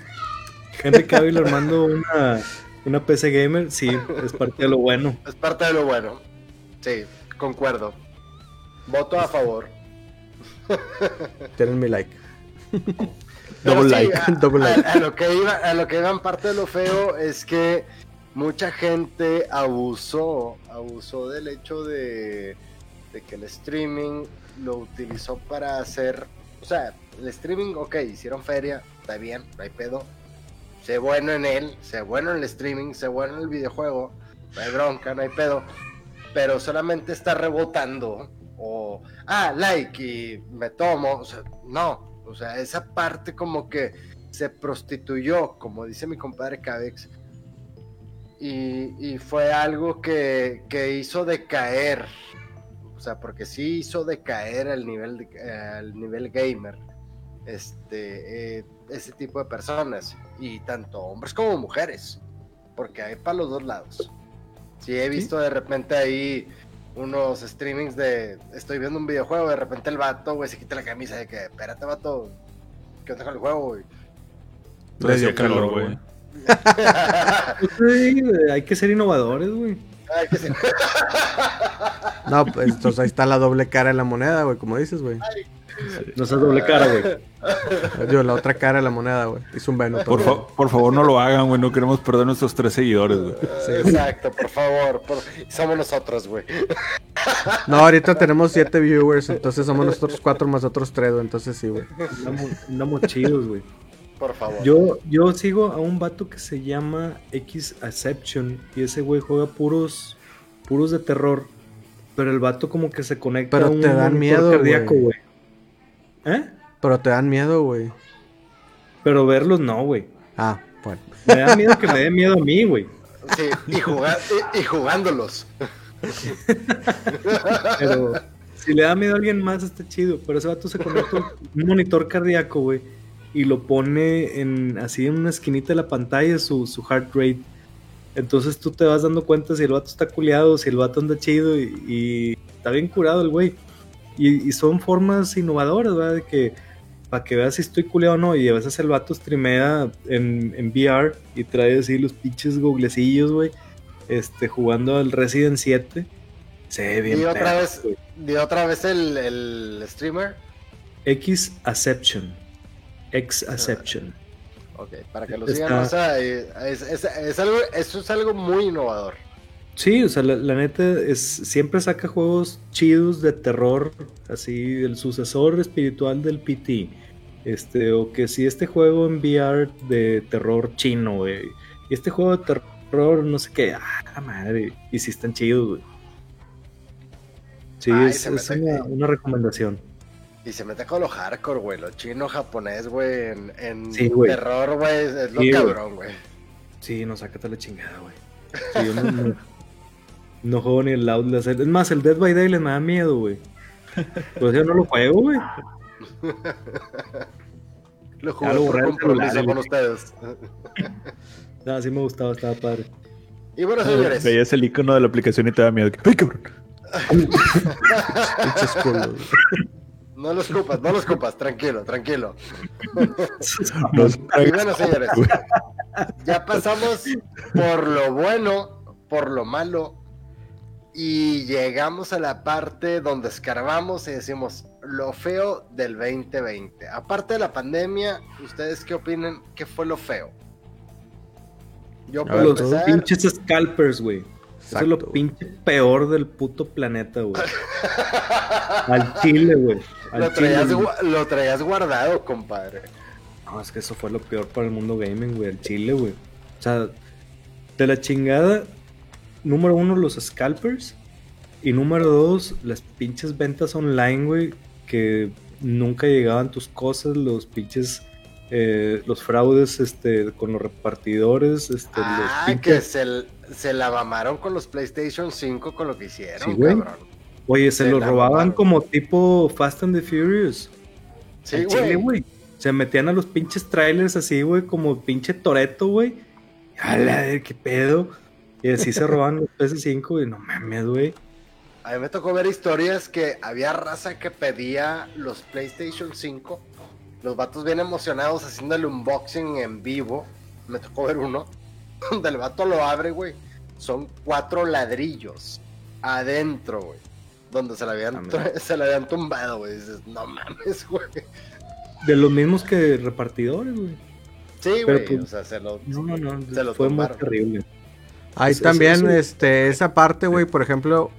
Henry Cavill armando una, una PC gamer, sí, es parte de lo bueno. Es parte de lo bueno. Sí, concuerdo. Voto a favor. Tienen mi like. Double like. A, lo que iba, a lo que iba en parte de lo feo es que mucha gente abusó, abusó del hecho de, de que el streaming lo utilizó para hacer, o sea, el streaming, ok, hicieron feria, está bien, no hay pedo, sé bueno en él, sé bueno en el streaming, sé bueno en el videojuego, no hay bronca, no hay pedo, pero solamente está rebotando o, ah, like y me tomo, o sea, no, o sea, esa parte como que se prostituyó, como dice mi compadre Cavex, y, fue algo que, hizo decaer, o sea, porque sí hizo decaer el nivel, el nivel gamer, este, eh, ese tipo de personas y tanto hombres como mujeres, porque hay para los dos lados. Sí, he visto de repente ahí unos streamings de estoy viendo un videojuego, de repente el vato, güey, se quita la camisa de que, espérate, vato, ¿qué onda con el juego, güey? Le dio calor, güey. sí, hay que ser innovadores, güey. Ser... no, pues entonces ahí está la doble cara en la moneda, güey, como dices, güey. No seas doble cara, güey. Yo, la otra cara de la moneda, güey. Hizo un veno. Por, por, favor, no lo hagan, güey. No queremos perder nuestros tres seguidores, güey. exacto, por favor. Somos nosotros, güey. No, ahorita tenemos siete viewers, entonces somos nosotros cuatro más otros tres, güey. Entonces sí, güey. Andamos chidos, güey. Por favor. Yo, yo sigo a un vato que se llama X Acception y ese güey juega puros, puros de terror. Pero el vato como que se conecta a un te dan miedo, cardíaco, güey. ¿Eh? Pero te dan miedo, güey. Pero verlos no, güey. Ah, bueno. Me da miedo que me dé miedo a mí, güey. Sí, y, y, jugándolos. Pero si le da miedo a alguien más, está chido. Pero ese vato se conecta un monitor cardíaco, güey. Y lo pone en así en una esquinita de la pantalla, su, su heart rate. Entonces tú te vas dando cuenta si el vato está culiado, si el vato anda chido y, y está bien curado el güey. Y, son formas innovadoras, ¿verdad? De que para que veas si estoy culeado o no. Y a veces el vato streamea en, en VR y trae así los pinches goglecillos, güey. Este, jugando al Resident 7. Se ve bien. ¿Y otra vez, ¿y otra vez el, el streamer? X Acception. X Acception. Ok, para que lo sigan, o sea, es, es, algo, eso es algo muy innovador. Sí, o sea, la, neta es siempre saca juegos chidos de terror, así el sucesor espiritual del PT. Este, o que si este juego en VR de terror chino, güey. Y este juego de terror, no sé qué, ah, madre. Y si están chidos, güey. Sí, es, una, recomendación. Y se mete con lo hardcore, güey. Lo chino, japonés, güey. En, en terror, güey. Es lo cabrón, güey. Sí, no, sácate la chingada, güey. Sí, yo no, no juego ni el Outlast. Es más, el Dead by Daylight me da miedo, güey. Pues yo no lo juego, güey. Lo juego por compromiso con ustedes. no, sí me gustaba, estaba padre. Y bueno, señores. Veías el icono de la aplicación y te da miedo. ¡Ay, cabrón! no los culpas, no los culpas, tranquilo, tranquilo. y bueno, señores, ya pasamos por lo bueno, por lo malo y llegamos a la parte donde escarbamos y decimos lo feo del 2020. Aparte de la pandemia, ¿ustedes qué opinan? ¿Qué fue lo feo? Yo puedo Los pinches scalpers, güey. Eso es lo pinche peor del puto planeta, güey. Al chile, güey. Lo, traías, lo traías guardado, compadre. No, es que eso fue lo peor para el mundo gaming, güey. Al chile, güey. O sea, de la chingada número uno, los scalpers. Y número dos, las pinches ventas online, güey, que nunca llegaban tus cosas, los pinches, eh, los fraudes este, con los repartidores. Este, ah, que se, se la mamaron con los PlayStation 5 con lo que hicieron, cabrón. Oye, se, los robaban como tipo Fast and the Furious. Sí, güey. Se metían a los pinches trailers así, güey, como pinche Toreto, güey. A la qué pedo. Y así se roban los PS5 y no mames, güey. A mí me tocó ver historias que había raza que pedía los PlayStation 5. Los vatos bien emocionados haciendo el unboxing en vivo. Me tocó ver uno donde el vato lo abre, güey. Son cuatro ladrillos adentro, güey. Donde se le habían, se le habían tumbado, güey. Dices, no mames, güey. De los mismos que repartidores, güey. Sí, güey. Pues, o sea, se lo, no, no, no, se lo fue muy terrible. Hay también este esa parte, güey, por ejemplo,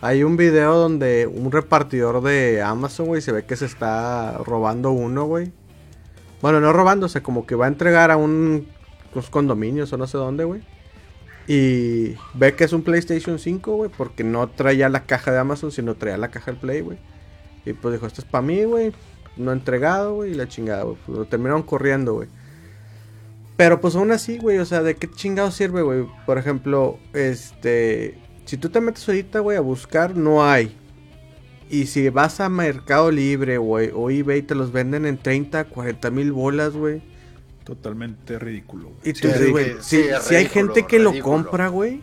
hay un video donde un repartidor de Amazon, güey, se ve que se está robando uno, güey. Bueno, no robándose, como que va a entregar a un, unos condominios o no sé dónde, güey. Y ve que es un PlayStation 5, güey, porque no traía la caja de Amazon, sino traía la caja del Play, güey. Y pues dijo, esto es para mí, güey. No entregado, güey, y la chingada, güey. Pues lo terminaron corriendo, güey. Pero pues aún así, güey, o sea, ¿de qué chingado sirve, güey? Por ejemplo, este... Si tú te metes ahorita, güey, a buscar, no hay. Y si vas a Mercado Libre, güey, o eBay, te los venden en 30, 40 mil bolas, güey. Totalmente ridículo. Y tú güey, si, hay gente que lo compra, güey.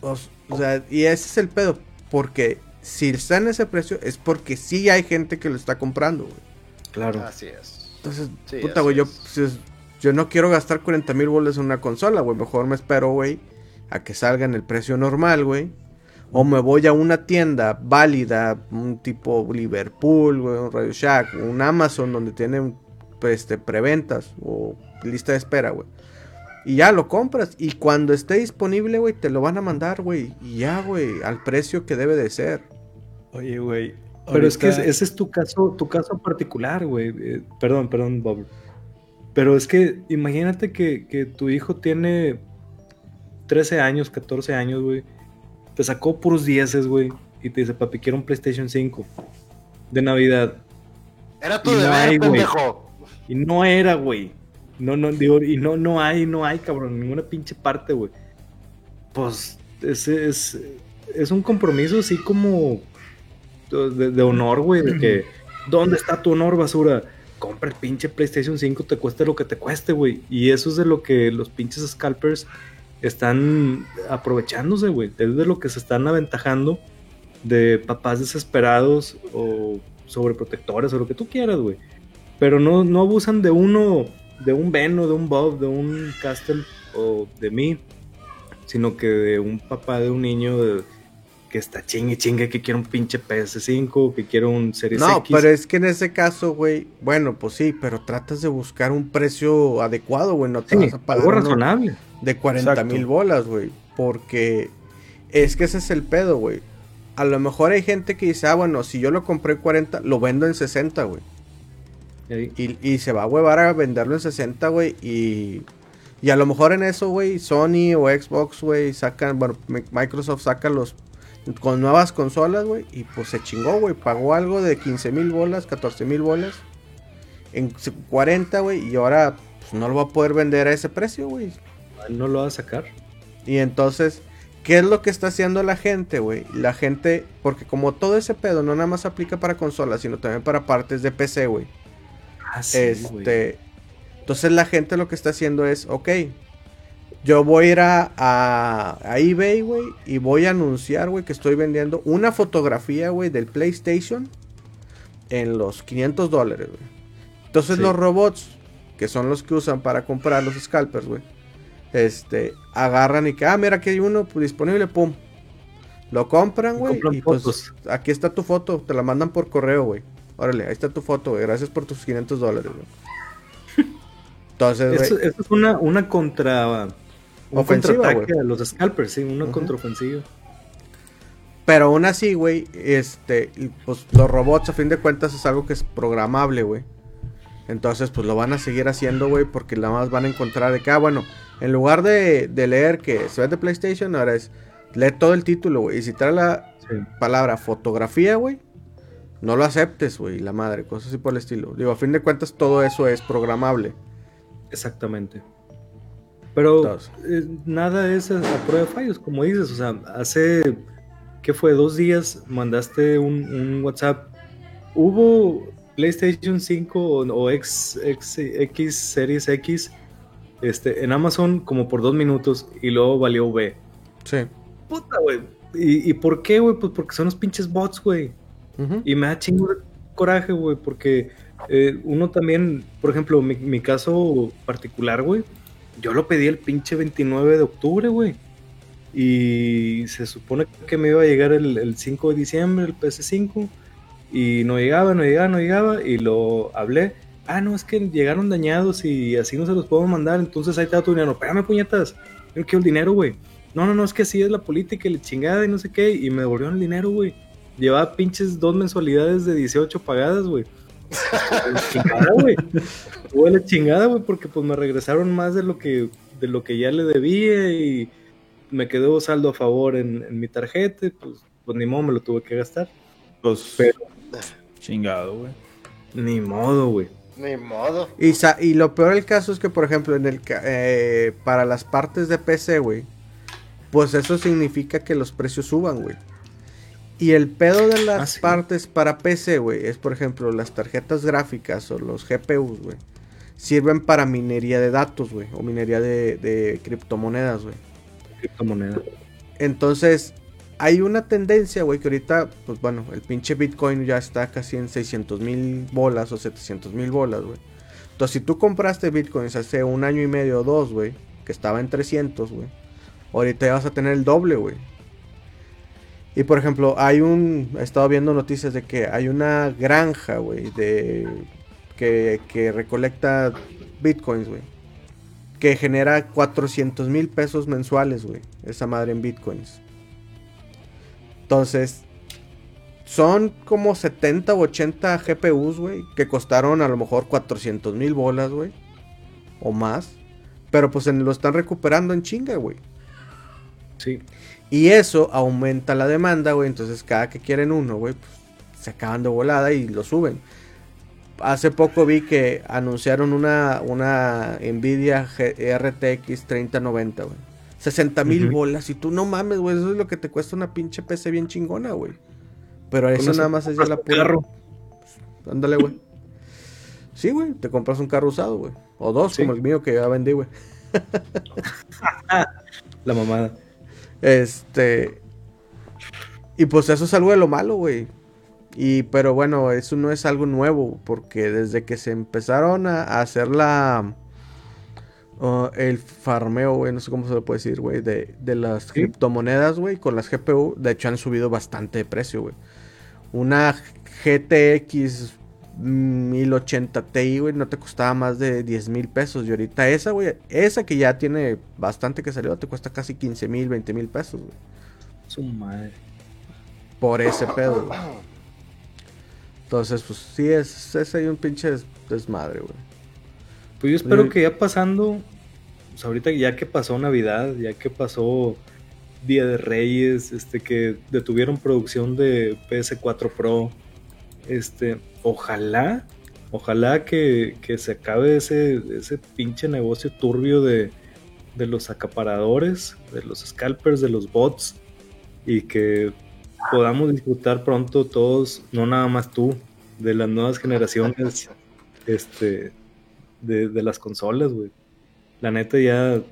O, sea, y ese es el pedo. porque si está en ese precio es porque sí hay gente que lo está comprando, güey. Claro. Así es. Entonces, puta, güey, yo, pues, yo no quiero gastar 40 mil bolas en una consola, güey. Mejor me espero, güey, a que salga en el precio normal, güey. O me voy a una tienda válida, un tipo Liverpool, güey, un Radio Shack, un Amazon donde tienen pues, este, preventas o lista de espera, güey. Y ya lo compras. Y cuando esté disponible, güey, te lo van a mandar, güey. Y ya, güey, al precio que debe de ser. Oye, güey. Pero es que ese es tu caso, tu caso particular, güey. Eh, perdón, perdón, Bob. Pero es que imagínate que, que tu hijo tiene 13 años, 14 años, güey. Te sacó puros dieces, güey. Y te dice, papi, quiero un PlayStation 5 de Navidad. Era tu deber, pendejo. Y no era, güey. No, no, digo, y no, no hay, no hay, cabrón, ninguna pinche parte, güey. Pues ese es, es un compromiso así como de, honor, güey, de que, ¿dónde está tu honor, basura? Compra el pinche PlayStation 5, te cueste lo que te cueste, güey. Y eso es de lo que los pinches scalpers están aprovechándose, güey. Es de lo que se están aventajando de papás desesperados o sobreprotectores o lo que tú quieras, güey. Pero no, no abusan de uno de un Ben o de un Bob, de un Castle o de mí, sino que de un papá de un niño que está chingue chingue que quiere un pinche PS5, que quiere un Series no, X. No, pero es que en ese caso, güey, bueno, pues sí, pero tratas de buscar un precio adecuado, güey, no te vas a pagar algo razonable. De 40 mil bolas, güey, porque es que ese es el pedo, güey. A lo mejor hay gente que dice, ah, bueno, si yo lo compré en 40, lo vendo en 60, güey. Y, se va a huevar a venderlo en 60, güey. Y, y a lo mejor en eso, güey, Sony o Xbox, güey, sacan, bueno, Microsoft saca los con nuevas consolas, güey. Y pues se chingó, güey. Pagó algo de 15 mil bolas, 14 mil bolas. En 40, güey. Y ahora pues, no lo va a poder vender a ese precio, güey. No lo va a sacar. Y entonces, ¿qué es lo que está haciendo la gente, güey? La gente, porque como todo ese pedo no nada más aplica para consolas, sino también para partes de PC, güey. Ah, este, entonces la gente lo que está haciendo es, ok, yo voy a ir a, a, eBay, güey, y voy a anunciar, güey, que estoy vendiendo una fotografía, güey, del PlayStation en los 500 dólares, güey. Entonces los robots, que son los que usan para comprar los scalpers, güey, este, agarran y que, ah, mira, aquí hay uno disponible, pum. Lo compran, güey, y, pues aquí está tu foto, te la mandan por correo, güey. Órale, ahí está tu foto, güey. Gracias por tus 500 dólares, güey. Entonces, Esto, es una, una contra... Un Ofensiva, a los scalpers, sí, una contraofensiva. Pero aún así, güey, este, pues los robots a fin de cuentas es algo que es programable, güey. Entonces, pues lo van a seguir haciendo, güey, porque nada más van a encontrar de que, ah, bueno, en lugar de, leer que se ve de PlayStation, ahora es, lee todo el título, güey. Y si trae la palabra fotografía, güey, no lo aceptes, güey, la madre, cosas así por el estilo. Digo, a fin de cuentas todo eso es programable. Exactamente. Pero eh, nada es a, prueba de fallos, como dices, o sea, hace, ¿qué fue? Dos días mandaste un, WhatsApp. ¿Hubo PlayStation 5 o, X, X, Series X este, en Amazon como por dos minutos y luego valió V? Sí. Puta, güey. ¿Y, ¿Y por qué, güey? Pues porque son los pinches bots, güey. Y me da chingo de coraje, güey, porque eh, uno también, por ejemplo, mi, caso particular, güey, yo lo pedí el pinche 29 de octubre, güey. Y se supone que me iba a llegar el, 5 de diciembre, el PS5. Y no llegaba, no llegaba, no llegaba. Y lo hablé. Ah, no, es que llegaron dañados y así no se los podemos mandar. Entonces ahí está tu dinero. Pégame puñetas. Yo quiero el dinero, güey. No, no, no, es que así es la política y la chingada y no sé qué. Y me devolvieron el dinero, güey. Llevaba pinches dos mensualidades de 18 pagadas, güey. Chingada, güey. Huele chingada, güey, porque pues me regresaron más de lo que de lo que ya le debía y me quedó saldo a favor en, mi tarjeta, pues, pues ni modo me lo tuve que gastar. Pues pero chingado, güey. Ni modo, güey. Ni modo. Y, y lo peor del caso es que, por ejemplo, en el eh, para las partes de PC, güey, pues eso significa que los precios suban, güey. Y el pedo de las ah, partes para PC, güey, es por ejemplo las tarjetas gráficas o los GPUs, güey. Sirven para minería de datos, güey. O minería de, criptomonedas, güey. Criptomonedas. Entonces, hay una tendencia, güey, que ahorita, pues bueno, el pinche Bitcoin ya está casi en 600 mil bolas o 700 mil bolas, güey. Entonces, si tú compraste Bitcoins hace un año y medio o dos, güey, que estaba en 300, güey, ahorita ya vas a tener el doble, güey. Y por ejemplo, hay un. He estado viendo noticias de que hay una granja, güey, de. Que, que recolecta bitcoins, güey. Que genera 400 mil pesos mensuales, güey. Esa madre en bitcoins. Entonces, son como 70 o 80 GPUs, güey, que costaron a lo mejor 400 mil bolas, güey. O más. Pero pues lo están recuperando en chinga, güey. Sí. Y eso aumenta la demanda, güey. Entonces cada que quieren uno, güey, pues, se acaban de volada y lo suben. Hace poco vi que anunciaron una, una Nvidia RTX 3090, güey. 60 mil bolas. Y tú no mames, güey. Eso es lo que te cuesta una pinche PC bien chingona, güey. Pero eso nada más es ya la pura. ándale, güey. Sí, güey. Te compras un carro usado, güey. O dos, como el mío que ya vendí, güey. la mamada. Este. Y pues eso es algo de lo malo, güey. Y, pero bueno, eso no es algo nuevo, porque desde que se empezaron a, hacer la, Uh, el farmeo, güey, no sé cómo se lo puede decir, güey, de, las criptomonedas, güey, con las GPU, de hecho han subido bastante de precio, güey. Una GTX 1080 Ti, güey, no te costaba más de 10 mil pesos. Y ahorita esa, güey, esa que ya tiene bastante que salió, te cuesta casi 15 mil, 20 mil pesos, güey. Su madre. Por ese pedo, güey. Entonces, pues sí, es, es ahí un pinche desmadre, güey. Pues yo espero que ya pasando pues, ahorita ya que pasó Navidad, ya que pasó Día de Reyes, este, que detuvieron producción de PS4 Pro, este, ojalá, ojalá que, se acabe ese, ese pinche negocio turbio de, de los acaparadores, de los scalpers, de los bots, y que podamos disfrutar pronto todos, no nada más tú, de las nuevas generaciones, este, de, de las consolas, güey la neta ya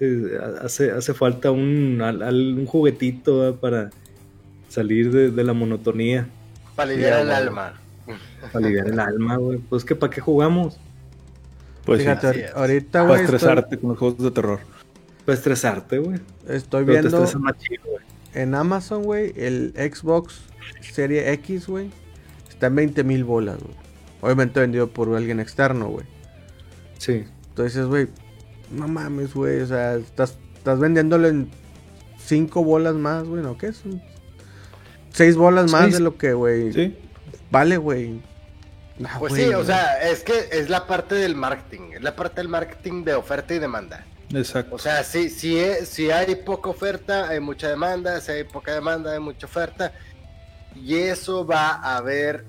eh, hace, hace falta un, un juguetito para salir de, la monotonía. Para aliviar el alma. Para aliviar el alma, güey. Pues que para qué jugamos. Pues Fíjate, ahorita, güey. Para estresarte con los juegos de terror. Para estresarte, güey. Estoy viendo en Amazon, güey, el Xbox Serie X, güey, está en 20 mil bolas, güey. Obviamente vendido por alguien externo, güey. Sí. Entonces, güey, no mames, güey. O sea, estás, estás vendiéndolo en cinco bolas más, güey. ¿No qué es? Seis bolas más de lo que, güey. Sí. Vale, güey. pues sí, o sea, es que es la parte del marketing. Es la parte del marketing de oferta y demanda. Exacto. O sea, si, si, si hay poca oferta, hay mucha demanda. Si hay poca demanda, hay mucha oferta. Y eso va a haber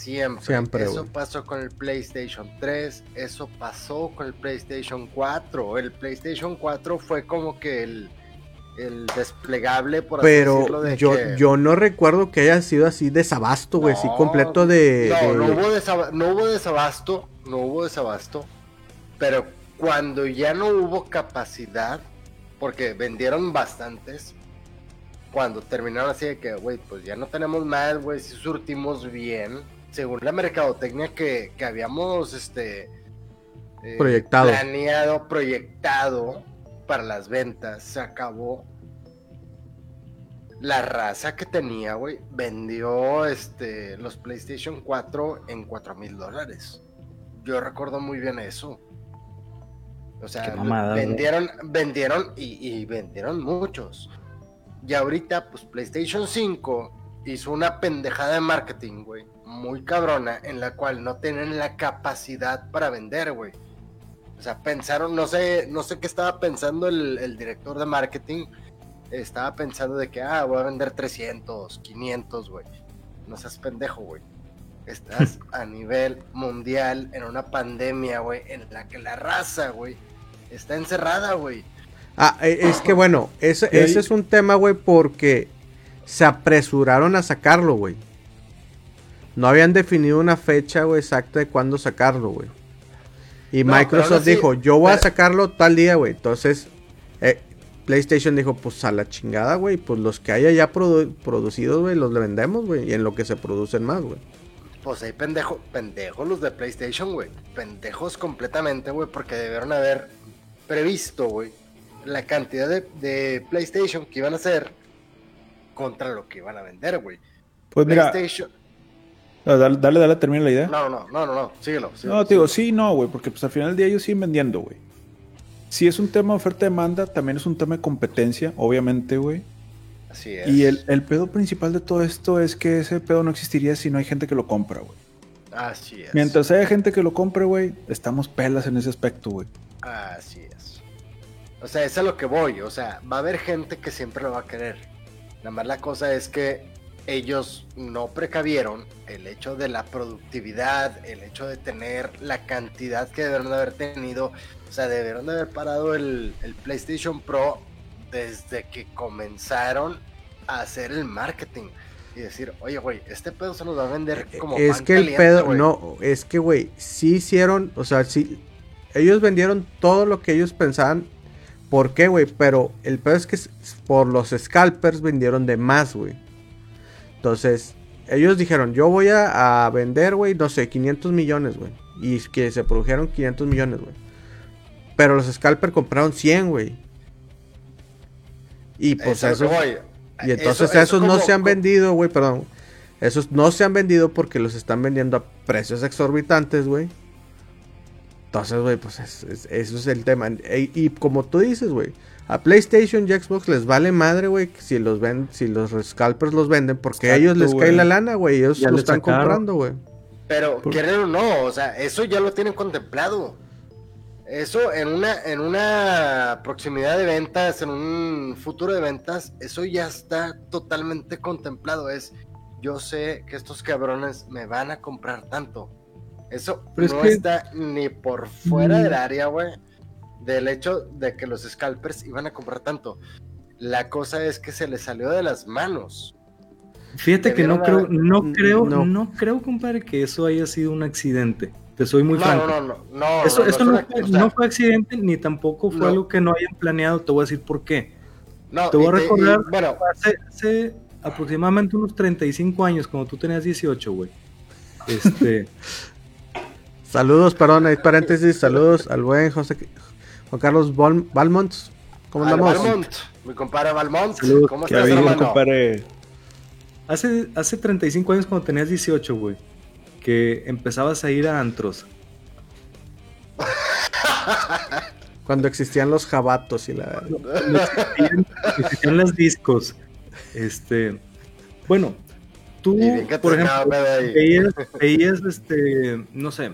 Siempre. eso pasó con el PlayStation 3, eso pasó con el PlayStation 4. El PlayStation 4 fue como que el, desplegable, por Pero así decirlo. yo, yo no recuerdo que haya sido así desabasto, güey, así completo de. No, No, hubo desabasto, no hubo desabasto, no hubo desabasto. Pero cuando ya no hubo capacidad, porque vendieron bastantes, cuando terminaron así de que, güey, pues ya no tenemos más, güey, si surtimos bien según la mercadotecnia que, habíamos este, eh, proyectado. planeado, proyectado para las ventas, se acabó. La raza que tenía, güey, vendió este, los PlayStation 4 en 4 mil dólares. Yo recuerdo muy bien eso. O sea, vendieron, vendieron y, y vendieron muchos. Y ahorita, pues PlayStation 5 hizo una pendejada de marketing, güey muy cabrona en la cual no tienen la capacidad para vender, güey. O sea, pensaron, no sé, no sé qué estaba pensando el, director de marketing. Estaba pensando de que, ah, voy a vender 300, 500, güey. No seas pendejo, güey. Estás a nivel mundial en una pandemia, güey, en la que la raza, güey, está encerrada, güey. Ah, e, es que bueno, ese, ese es un tema, güey, porque se apresuraron a sacarlo, güey. No habían definido una fecha, güey, exacta de cuándo sacarlo, güey. Y Microsoft dijo, yo voy a sacarlo tal día, güey. Entonces, eh, PlayStation dijo, pues a la chingada, güey, pues los que haya ya producidos, güey, los vendemos, güey, y en lo que se producen más, güey. Pues hay pendejo, pendejos los de PlayStation, güey. Pendejos completamente, güey, porque debieron haber previsto, güey, la cantidad de, PlayStation que iban a hacer contra lo que iban a vender, güey. Pues mira. Dale, dale, dale, termina la idea. No, no, no, no, no, síguelo. no, te digo, sí, no, güey, porque pues al final del día ellos siguen vendiendo, güey. Si es un tema de oferta-demanda, también es un tema de competencia, obviamente, güey. Así es. Y el, el, pedo principal de todo esto es que ese pedo no existiría si no hay gente que lo compra, güey. Así es. Mientras haya gente que lo compre, güey, estamos pelas en ese aspecto, güey. Así es. O sea, es a lo que voy. O sea, va a haber gente que siempre lo va a querer. La cosa es que ellos no precavieron el hecho de la productividad, el hecho de tener la cantidad que debieron de haber tenido. O sea, debieron de haber parado el, PlayStation Pro desde que comenzaron a hacer el marketing. Y decir, oye, güey, este pedo se nos va a vender como... Es que el pedo, no, es que, güey, sí hicieron, o sea, sí, ellos vendieron todo lo que ellos pensaban. ¿Por qué, güey? Pero el pedo es que por los scalpers vendieron de más, güey. Entonces, ellos dijeron, yo voy a, vender, güey, no sé, 500 millones, güey. Y que se produjeron 500 millones, güey. Pero los scalpers compraron 100, güey. Y pues eso... y entonces esos no se han vendido, güey, perdón. Esos no se han vendido porque los están vendiendo a precios exorbitantes, güey. Entonces, güey, pues eso es el tema. y como tú dices, güey, a PlayStation y Xbox les vale madre, güey, si los ven, si los scalpers los venden, porque a ellos les cae la lana, güey, ellos lo están comprando, güey. Pero, quieren o no, o sea, eso ya lo tienen contemplado. Eso en una, en una proximidad de ventas, en un futuro de ventas, eso ya está totalmente contemplado. Es, yo sé que estos cabrones me van a comprar tanto. Eso no está ni por fuera del área, güey del hecho de que los scalpers iban a comprar tanto. La cosa es que se les salió de las manos. Fíjate que no creo, no creo, no. creo, compadre, que eso haya sido un accidente. Te soy muy franco. No, no, no, Eso, no, fue, accidente ni tampoco fue algo que no hayan planeado. Te voy a decir por qué. te voy a recordar, bueno, hace, aproximadamente unos 35 años, cuando tú tenías 18, güey. Este. saludos, perdón, hay paréntesis. Saludos al buen José, Juan Carlos Balmont. ¿Cómo andamos? Balmont, mi compadre Balmont. ¿Cómo estás, hermano? Compadre. Hace, hace 35 años cuando tenías 18, güey, que empezabas a ir a antros. cuando existían los jabatos y la... Existían, existían los discos. Este... Bueno, tú, por ejemplo, veías, veías, este, no sé,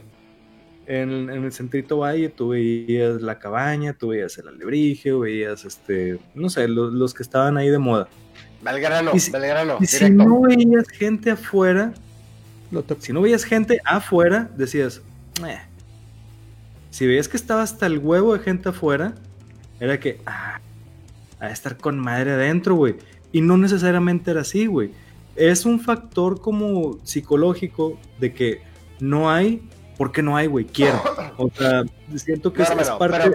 en, el centrito valle tú veías la cabaña, tú veías el alebrije, veías este, no sé, los, que estaban ahí de moda. Belgrano, y si, Belgrano. Y si no veías gente afuera, si no veías gente afuera, decías, eh". si veías que estaba hasta el huevo de gente afuera, era que, ah, a estar con madre adentro, güey. Y no necesariamente era así, güey. Es un factor como psicológico de que no hay ¿Por qué no hay, güey? Quiero. O sea, siento que es, parte,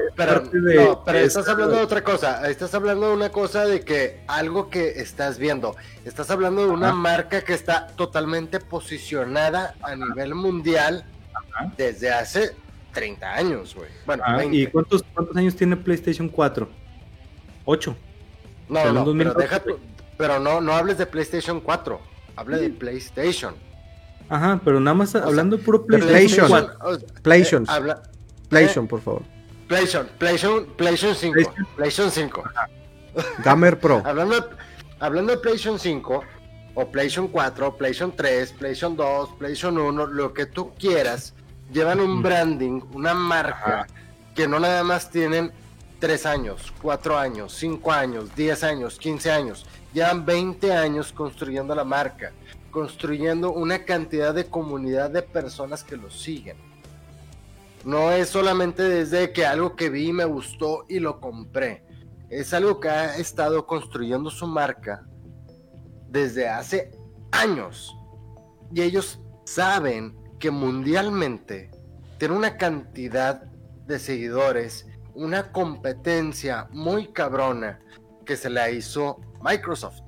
de. No, pero estás hablando de otra cosa. Estás hablando de una cosa de que algo que estás viendo. Estás hablando de una marca que está totalmente posicionada a nivel mundial desde hace 30 años, güey. Bueno, ¿y cuántos, cuántos años tiene PlayStation 4? 8. No, no, pero, deja pero no, no hables de PlayStation 4. Hable de PlayStation. Ajá, pero nada más hablando de puro PlayStation. PlayStation. Eh, PlayStation, por favor. PlayStation, PlayStation, PlayStation 5. PlayStation 5. Gamer Pro. hablando, hablando de PlayStation 5, o PlayStation 4, PlayStation 3, PlayStation 2, PlayStation 1, lo que tú quieras, llevan un branding, una marca, que no nada más tienen 3 años, 4 años, 5 años, 10 años, 15 años, llevan 20 años construyendo la marca construyendo una cantidad de comunidad de personas que lo siguen. No es solamente desde que algo que vi me gustó y lo compré. Es algo que ha estado construyendo su marca desde hace años. Y ellos saben que mundialmente tiene una cantidad de seguidores una competencia muy cabrona que se la hizo Microsoft.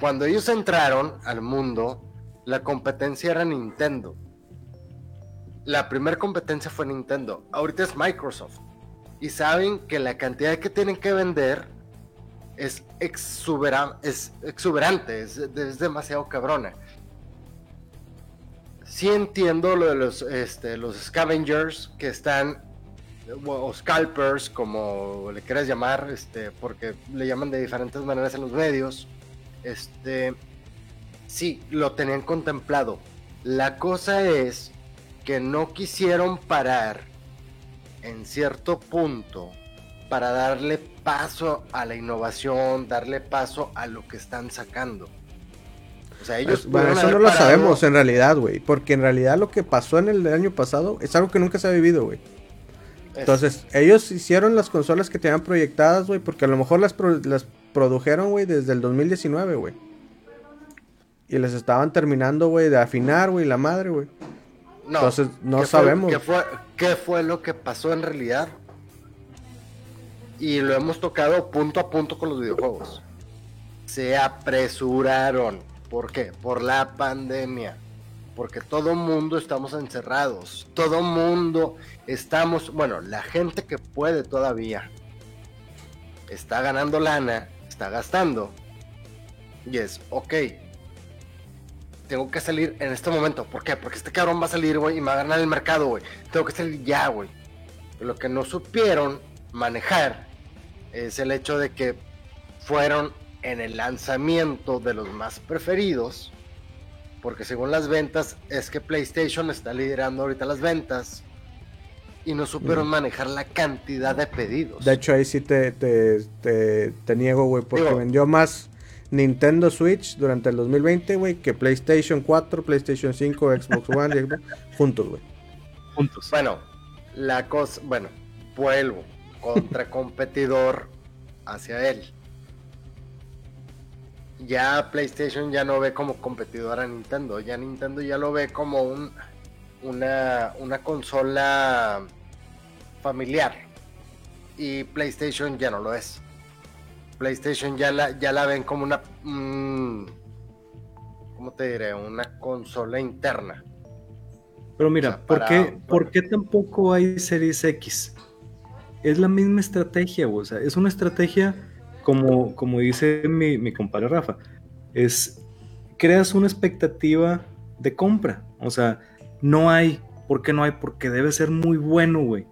Cuando ellos entraron al mundo, la competencia era Nintendo. La primera competencia fue Nintendo. Ahorita es Microsoft. Y saben que la cantidad que tienen que vender es, es exuberante, es, demasiado cabrona. Sí entiendo lo de los, este, los scavengers que están, o scalpers, como le quieras llamar, este, porque le llaman de diferentes maneras en los medios. Este, sí, lo tenían contemplado. La cosa es que no quisieron parar en cierto punto para darle paso a la innovación, darle paso a lo que están sacando. O sea, ellos. Bueno, eso no lo sabemos en realidad, güey. Porque en realidad lo que pasó en el año pasado es algo que nunca se ha vivido, güey. Entonces, ellos hicieron las consolas que tenían proyectadas, güey, porque a lo mejor las, las produjeron, güey, desde el 2019, güey. Y les estaban terminando, güey, de afinar, güey, la madre, güey. No, Entonces, no sabemos. fue, ¿Qué fue lo que pasó en realidad? y lo hemos tocado punto a punto con los videojuegos. Se apresuraron. ¿Por qué? Por la pandemia. Porque todo mundo estamos encerrados. Todo mundo estamos, bueno, la gente que puede todavía está ganando lana, está gastando. Y es, ok, tengo que salir en este momento. ¿Por qué? Porque este cabrón va a salir, güey, y me va a ganar el mercado, güey. Tengo que salir ya, güey. Lo que no supieron manejar es el hecho de que fueron en el lanzamiento de los más preferidos, porque según las ventas es que PlayStation está liderando ahorita las ventas y no supieron manejar la cantidad de pedidos. De hecho ahí sí te, te, te, niego, güey, porque vendió más Nintendo Switch durante el 2020, güey, que PlayStation 4, PlayStation 5, Xbox One, juntos, güey. Juntos. Bueno, la cosa, bueno, vuelvo contra competidor hacia él. Ya PlayStation ya no ve como competidor a Nintendo, ya Nintendo ya lo ve como un, una, una consola familiar y PlayStation ya no lo es. PlayStation ya la, ya la ven como una, ¿cómo te diré? Una consola interna. Pero mira, ¿por, qué, ¿por qué tampoco hay Series X? es la misma estrategia, o sea, es una estrategia como, como dice mi, mi compadre Rafa, es creas una expectativa de compra, o sea, no hay, ¿por qué no hay? Porque debe ser muy bueno, güey,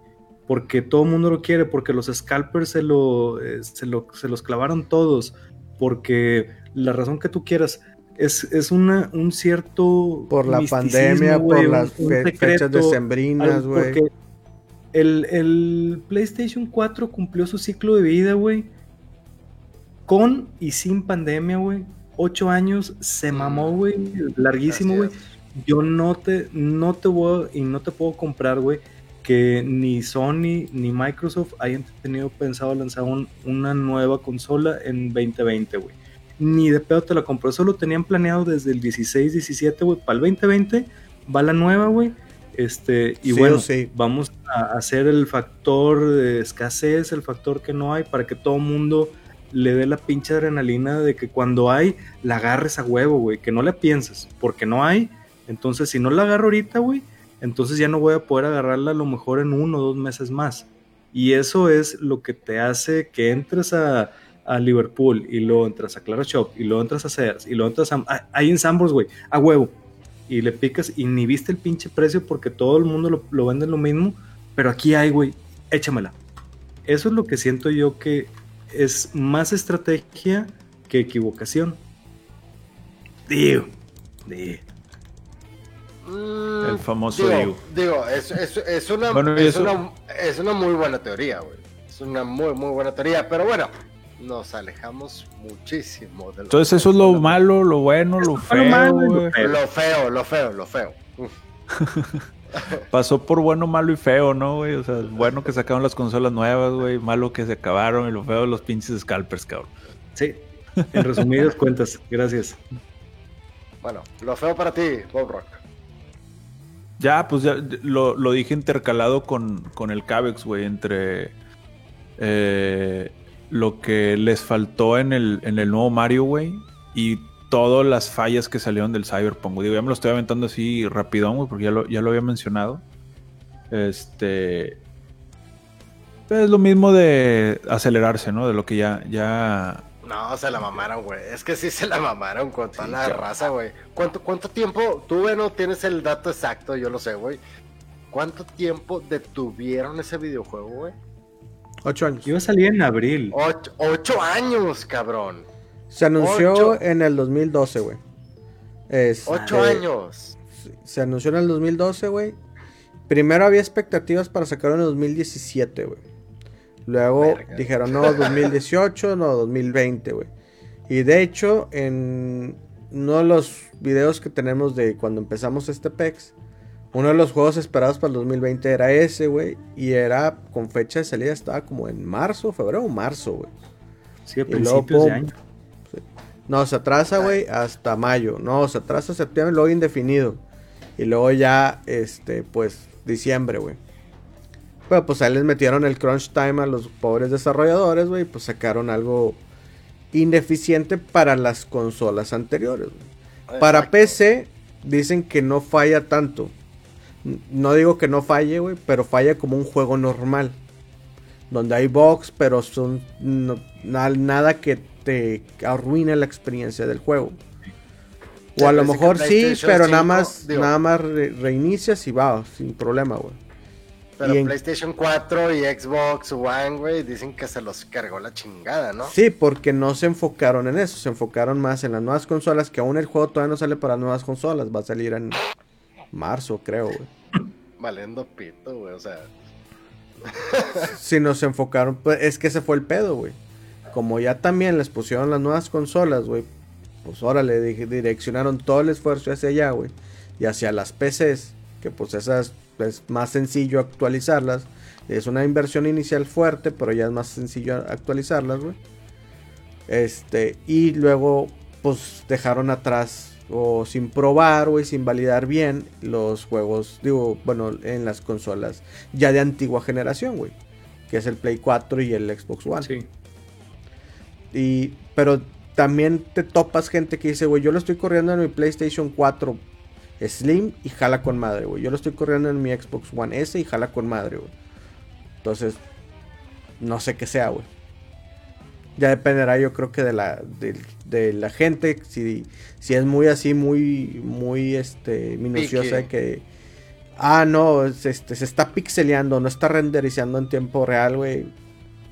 porque todo el mundo lo quiere, porque los scalpers se, lo, eh, se, los clavaron todos, porque la razón que tú quieras, es, es una, un cierto. Por la pandemia, por las fechas decembrinas, güey el, PlayStation 4 cumplió su ciclo de vida, güey. Con y sin pandemia, güey. Ocho años, se mm. mamó, güey. Larguísimo, güey. Yo no te, no te voy y no te puedo comprar, güey, que ni Sony ni Microsoft hayan tenido pensado lanzar una nueva consola en 2020, güey. Ni de pedo te la compro. Eso lo tenían planeado desde el 16, 17, güey. Para el 2020 va la nueva, güey este, y bueno, vamos a hacer el factor de escasez, el factor que no hay, para que todo mundo le dé la pinche adrenalina de que cuando hay, la agarres a huevo, güey, que no la pienses, porque no hay. Entonces, si no la agarro ahorita, güey, entonces ya no voy a poder agarrarla a lo mejor en uno o dos meses más. Y eso es lo que te hace que entres a, Liverpool y luego entras a Claro Shop y luego entras a Sears y luego entras a... Hay ensambles, güey, a huevo y le picas y ni viste el pinche precio porque todo el mundo lo, vende lo mismo, pero aquí hay, güey, échamela. Eso es lo que siento yo que es más estrategia que equivocación. Digo, digo. Mm, el famoso digo. Digo, es, es, una, es, una, es una muy buena teoría, güey. Es una muy, muy buena teoría, pero bueno, nos alejamos muchísimo de lo Entonces eso es lo malo, lo bueno, lo feo. Lo, feo, lo feo, lo feo. Pasó por bueno, malo y feo, ¿no, güey? O sea, bueno que sacaron las consolas nuevas, güey, malo que se acabaron y lo feo los pinches scalpers, cabrón. Sí, en resumidas cuentas, gracias. Bueno, lo feo para ti, Bob Rock. Ya, pues ya lo, dije intercalado con, con el Cabex, güey, entre eh, lo que les faltó en el, en el nuevo Mario, güey, y todas las fallas que salieron del Cyberpunk. Digo, ya me lo estoy aventando así rapidón, güey, porque ya lo, ya lo había mencionado. Este. Es lo mismo de acelerarse, ¿no? De lo que ya, ya no, se la mamaron, güey. Es que sí se la mamaron con toda la raza, güey. ¿Cuánto, ¿Cuánto tiempo? Tú, bueno, tienes el dato exacto, yo lo sé, güey. ¿Cuánto tiempo detuvieron ese videojuego, güey? Ocho años. Iba a salir en abril. Ocho, años, cabrón. Se anunció en el 2012, güey. Ocho años. Se anunció en el 2012, güey. Primero había expectativas para sacarlo en el 2017, güey. Luego dijeron, no, 2018, no, 2020, güey. Y de hecho, en uno de los videos que tenemos de cuando empezamos este PEX, uno de los juegos esperados para el 2020 era ese, güey. Y era con fecha de salida, estaba como en marzo, febrero o marzo, güey. Sí, a principios de año. No, se atrasa, güey, hasta mayo. No, se atrasa septiembre, luego indefinido. Y luego ya, este, pues, diciembre, güey. Pero pues ahí les metieron el crunch time a los pobres desarrolladores, güey. Pues sacaron algo ineficiente para las consolas anteriores. Para PC dicen que no falla tanto. No digo que no falle, güey, pero falla como un juego normal. Donde hay bugs, pero son nada que te arruine la experiencia del juego. O a lo mejor sí, pero nada más, nada más reinicias y va, sin problema, güey. Pero PlayStation 4 y Xbox One, güey, dicen que se los cargó la chingada, ¿no? Sí, porque no se enfocaron en eso, se enfocaron más en las nuevas consolas, que aún el juego todavía no sale para nuevas consolas, va a salir en marzo, creo, güey. Valiendo pito, güey, o sea. si nos enfocaron, pues es que ese fue el pedo, güey. Como ya también les pusieron las nuevas consolas, güey, pues ahora le direccionaron todo el esfuerzo hacia allá, güey, y hacia las PCs, que pues esas es más sencillo actualizarlas. Es una inversión inicial fuerte, pero ya es más sencillo actualizarlas, güey. Este, y luego, pues dejaron atrás o sin probar, güey, sin validar bien los juegos, digo, bueno, en las consolas ya de antigua generación, güey. Que es el Play 4 y el Xbox One. Sí. Y, pero también te topas gente que dice, güey, yo lo estoy corriendo en mi PlayStation 4 Slim y jala con madre, güey. Yo lo estoy corriendo en mi Xbox One S y jala con madre, güey. Entonces, no sé qué sea, güey. Ya dependerá, yo creo que de la, de, la gente. Si, si es muy así, muy, muy este, minuciosa, que. Ah, no, este, se está pixeleando, no está renderizando en tiempo real, güey.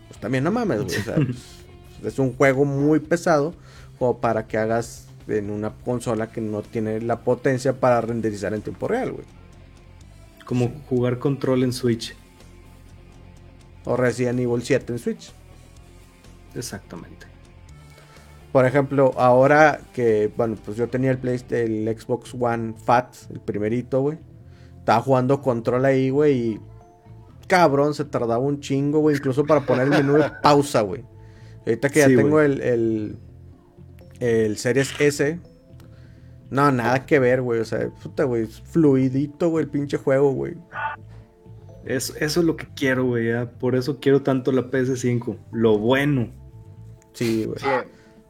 Pues también no mames, güey. O sea, es un juego muy pesado, como para que hagas en una consola que no tiene la potencia para renderizar en tiempo real, güey. Como jugar control en Switch. O Resident Evil 7 en Switch. Exactamente. Por ejemplo, ahora que, bueno, pues yo tenía el, PlayStation, el Xbox One Fat, el primerito, güey. Estaba jugando control ahí, güey, y cabrón, se tardaba un chingo, güey, incluso para poner el menú de pausa, güey. Ahorita que ya tengo el, el Series S. No, nada que ver, güey. O sea, puta, güey. Fluidito, güey, el pinche juego, güey. Eso, eso es lo que quiero, güey. Por eso quiero tanto la PS5. Lo bueno. Sí, güey. Sí,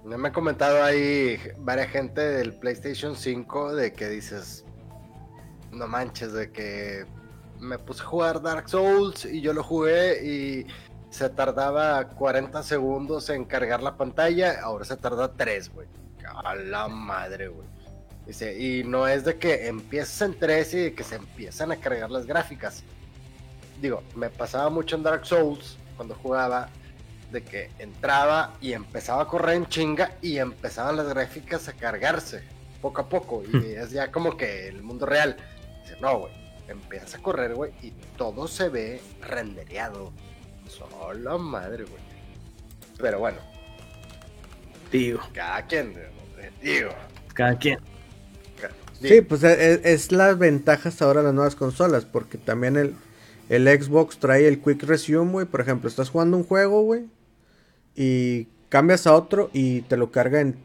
me ha comentado ahí varias gente del PlayStation 5 de que dices, no manches, de que me puse a jugar Dark Souls y yo lo jugué y se tardaba 40 segundos en cargar la pantalla, ahora se tarda 3, güey. A la madre, güey. Dice, y no es de que empieces en 3 y que se empiezan a cargar las gráficas. Digo, me pasaba mucho en Dark Souls cuando jugaba de que entraba y empezaba a correr en chinga y empezaban las gráficas a cargarse poco a poco. Y hmm. es ya como que el mundo real. Dice, no, güey, empiezas a correr, güey, y todo se ve rendereado Solo madre, güey. Pero bueno. Digo. Cada quien, digo. Cada quien. Sí, pues e, e, es, las ventajas ahora de las nuevas consolas, porque también el, el Xbox trae el Quick Resume, güey. Por ejemplo, estás jugando un juego, güey, y cambias a otro y te lo carga en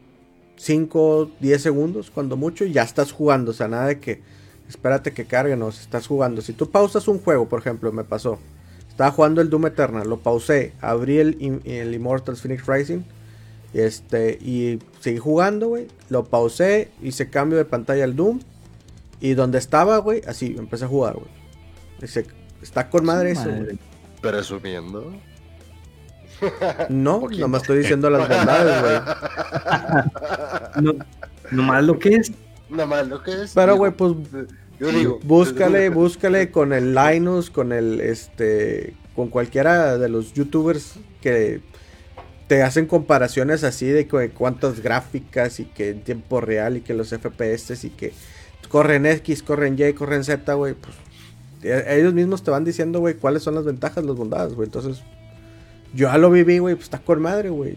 5 10 segundos, cuando mucho, y ya estás jugando. O sea, nada de que espérate que carguen o si estás jugando. Si tú pausas un juego, por ejemplo, me pasó. Estaba jugando el Doom Eternal, lo pausé, abrí el, el Immortals Phoenix Rising este, y seguí jugando, güey. Lo pausé, hice cambio de pantalla al Doom. Y donde estaba, güey, así empecé a jugar, güey. Dice, está con madre eso, güey. Presumiendo. No, nomás estoy diciendo las bondades, güey. no, nomás lo que es. Nomás lo que es. Pero, güey, pues. Yo digo. Búscale, búscale con el Linus, con el, este. Con cualquiera de los youtubers que te hacen comparaciones así de cuántas gráficas y que en tiempo real y que los FPS y que corren X, corren Y, corren Z, güey, pues e, ellos mismos te van diciendo, güey, cuáles son las ventajas, las bondades, güey. Entonces, yo ya lo viví, güey, pues está con madre, güey.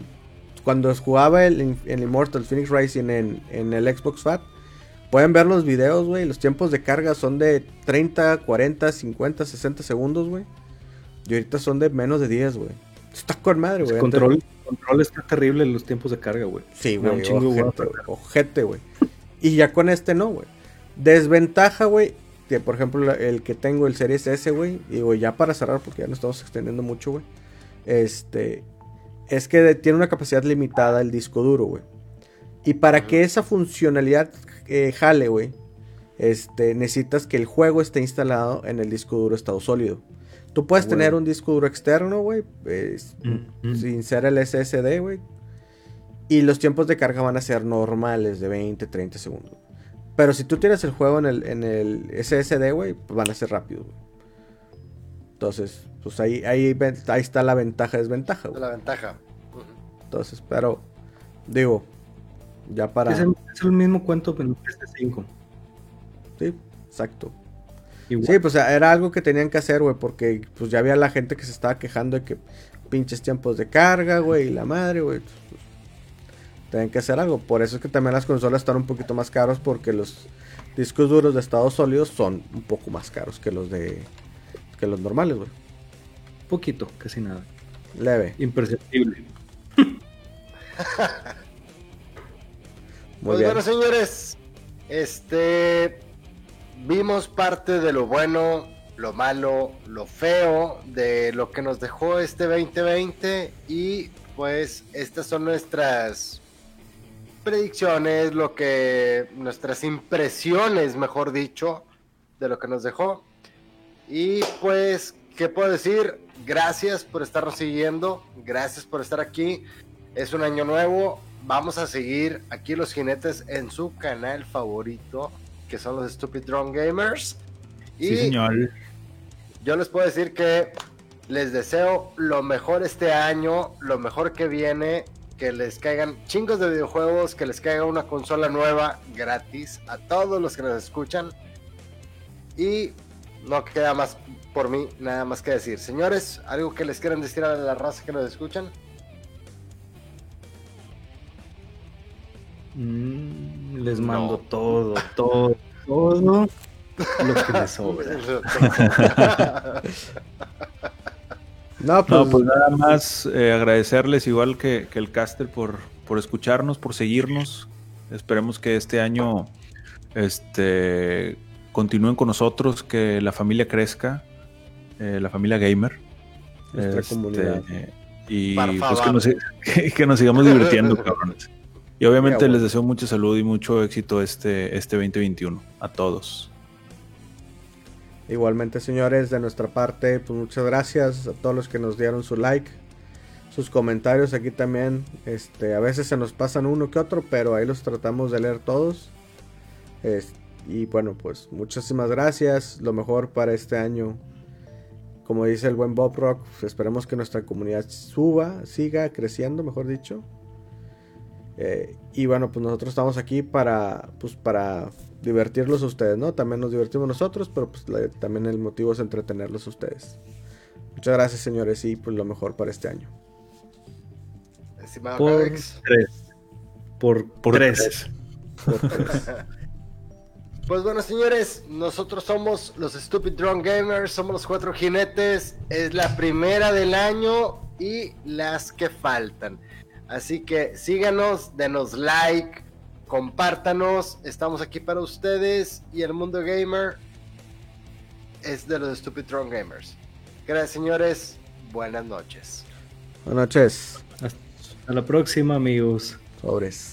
Cuando jugaba el, el Immortal Phoenix Rising en, en el Xbox Fat, pueden ver los videos, güey. Los tiempos de carga son de 30, 40, 50, 60 segundos, güey. Y ahorita son de menos de 10, güey. Está con madre, güey. Control, control está terrible en los tiempos de carga, güey. Sí, güey. Ojete, güey. Y ya con este no, güey. Desventaja, güey. Que por ejemplo el que tengo, el Series S, güey. Y güey, ya para cerrar, porque ya no estamos extendiendo mucho, güey. Este. Es que tiene una capacidad limitada el disco duro, güey. Y para que esa funcionalidad eh, jale, güey. Este, necesitas que el juego esté instalado en el disco duro estado sólido. Tú puedes tener un disco duro externo, güey, sin ser el SSD, güey. Y los tiempos de carga van a ser normales, de 20, 30 segundos. Pero si tú tienes el juego en el, en el SSD, güey, pues van a ser rápidos, Entonces, pues ahí, ahí, ahí está la ventaja, desventaja, güey. La ventaja. Entonces, pero, digo, ya para... Es el, mismo cuento en PS5. Sí, exacto. Sí, pues era algo que tenían que hacer, güey, porque pues ya había la gente que se estaba quejando de que pinches tiempos de carga, güey, y la madre, güey. Pues, pues, tienen que hacer algo. Por eso es que también las consolas están un poquito más caros porque los discos duros de estado sólidos son un poco más caros que los de que los normales, güey. Poquito, casi nada. Leve. Imperceptible. Muy pues bueno, señores, este vimos parte de lo bueno, lo malo, lo feo de lo que nos dejó este 2020 y pues estas son nuestras predicciones, lo que nuestras impresiones, mejor dicho, de lo que nos dejó. Y pues, ¿qué puedo decir? Gracias por estarnos siguiendo, gracias por estar aquí. Es un año nuevo, vamos a seguir aquí los jinetes en su canal favorito que son los Stupid Drone Gamers. Y sí, señor. Yo les puedo decir que les deseo lo mejor este año, lo mejor que viene, que les caigan chingos de videojuegos, que les caiga una consola nueva gratis a todos los que nos escuchan. Y no queda más por mí, nada más que decir. Señores, ¿algo que les quieran decir a la raza que nos escuchan? Mm, les mando todo, todo, todo lo que les sobra. no, pues, pues, nada más eh, agradecerles igual que, el caster por, por escucharnos, por seguirnos. Esperemos que este año este, continúen con nosotros, que la familia crezca, eh, la familia gamer. Nuestra este, comunidad. y pues que nos, que nos sigamos divirtiendo, cabrones. Y obviamente les deseo mucha salud y mucho éxito este, este 2021 a todos. Igualmente, señores, de nuestra parte, pues muchas gracias a todos los que nos dieron su like, sus comentarios aquí también. Este, a veces se nos pasan uno que otro, pero ahí los tratamos de leer todos. y bueno, pues muchísimas gracias. Lo mejor para este año. Como dice el buen Bob Rock, pues, esperemos que nuestra comunidad suba, siga creciendo, mejor dicho. Eh, y bueno, pues nosotros estamos aquí para, pues para divertirlos a ustedes, ¿no? También nos divertimos nosotros, pero pues también el motivo es entretenerlos a ustedes. Muchas gracias, señores, y pues lo mejor para este año. Estimado por tres. Por, por tres. pues bueno, señores, nosotros somos los Stupid Drone Gamers, somos los cuatro jinetes. Es la primera del año y las que faltan. Así que síganos, denos like, compártanos, estamos aquí para ustedes y el mundo gamer es de los Stupid Tron Gamers. Gracias señores, buenas noches. Buenas noches. Hasta la próxima amigos. Sobres.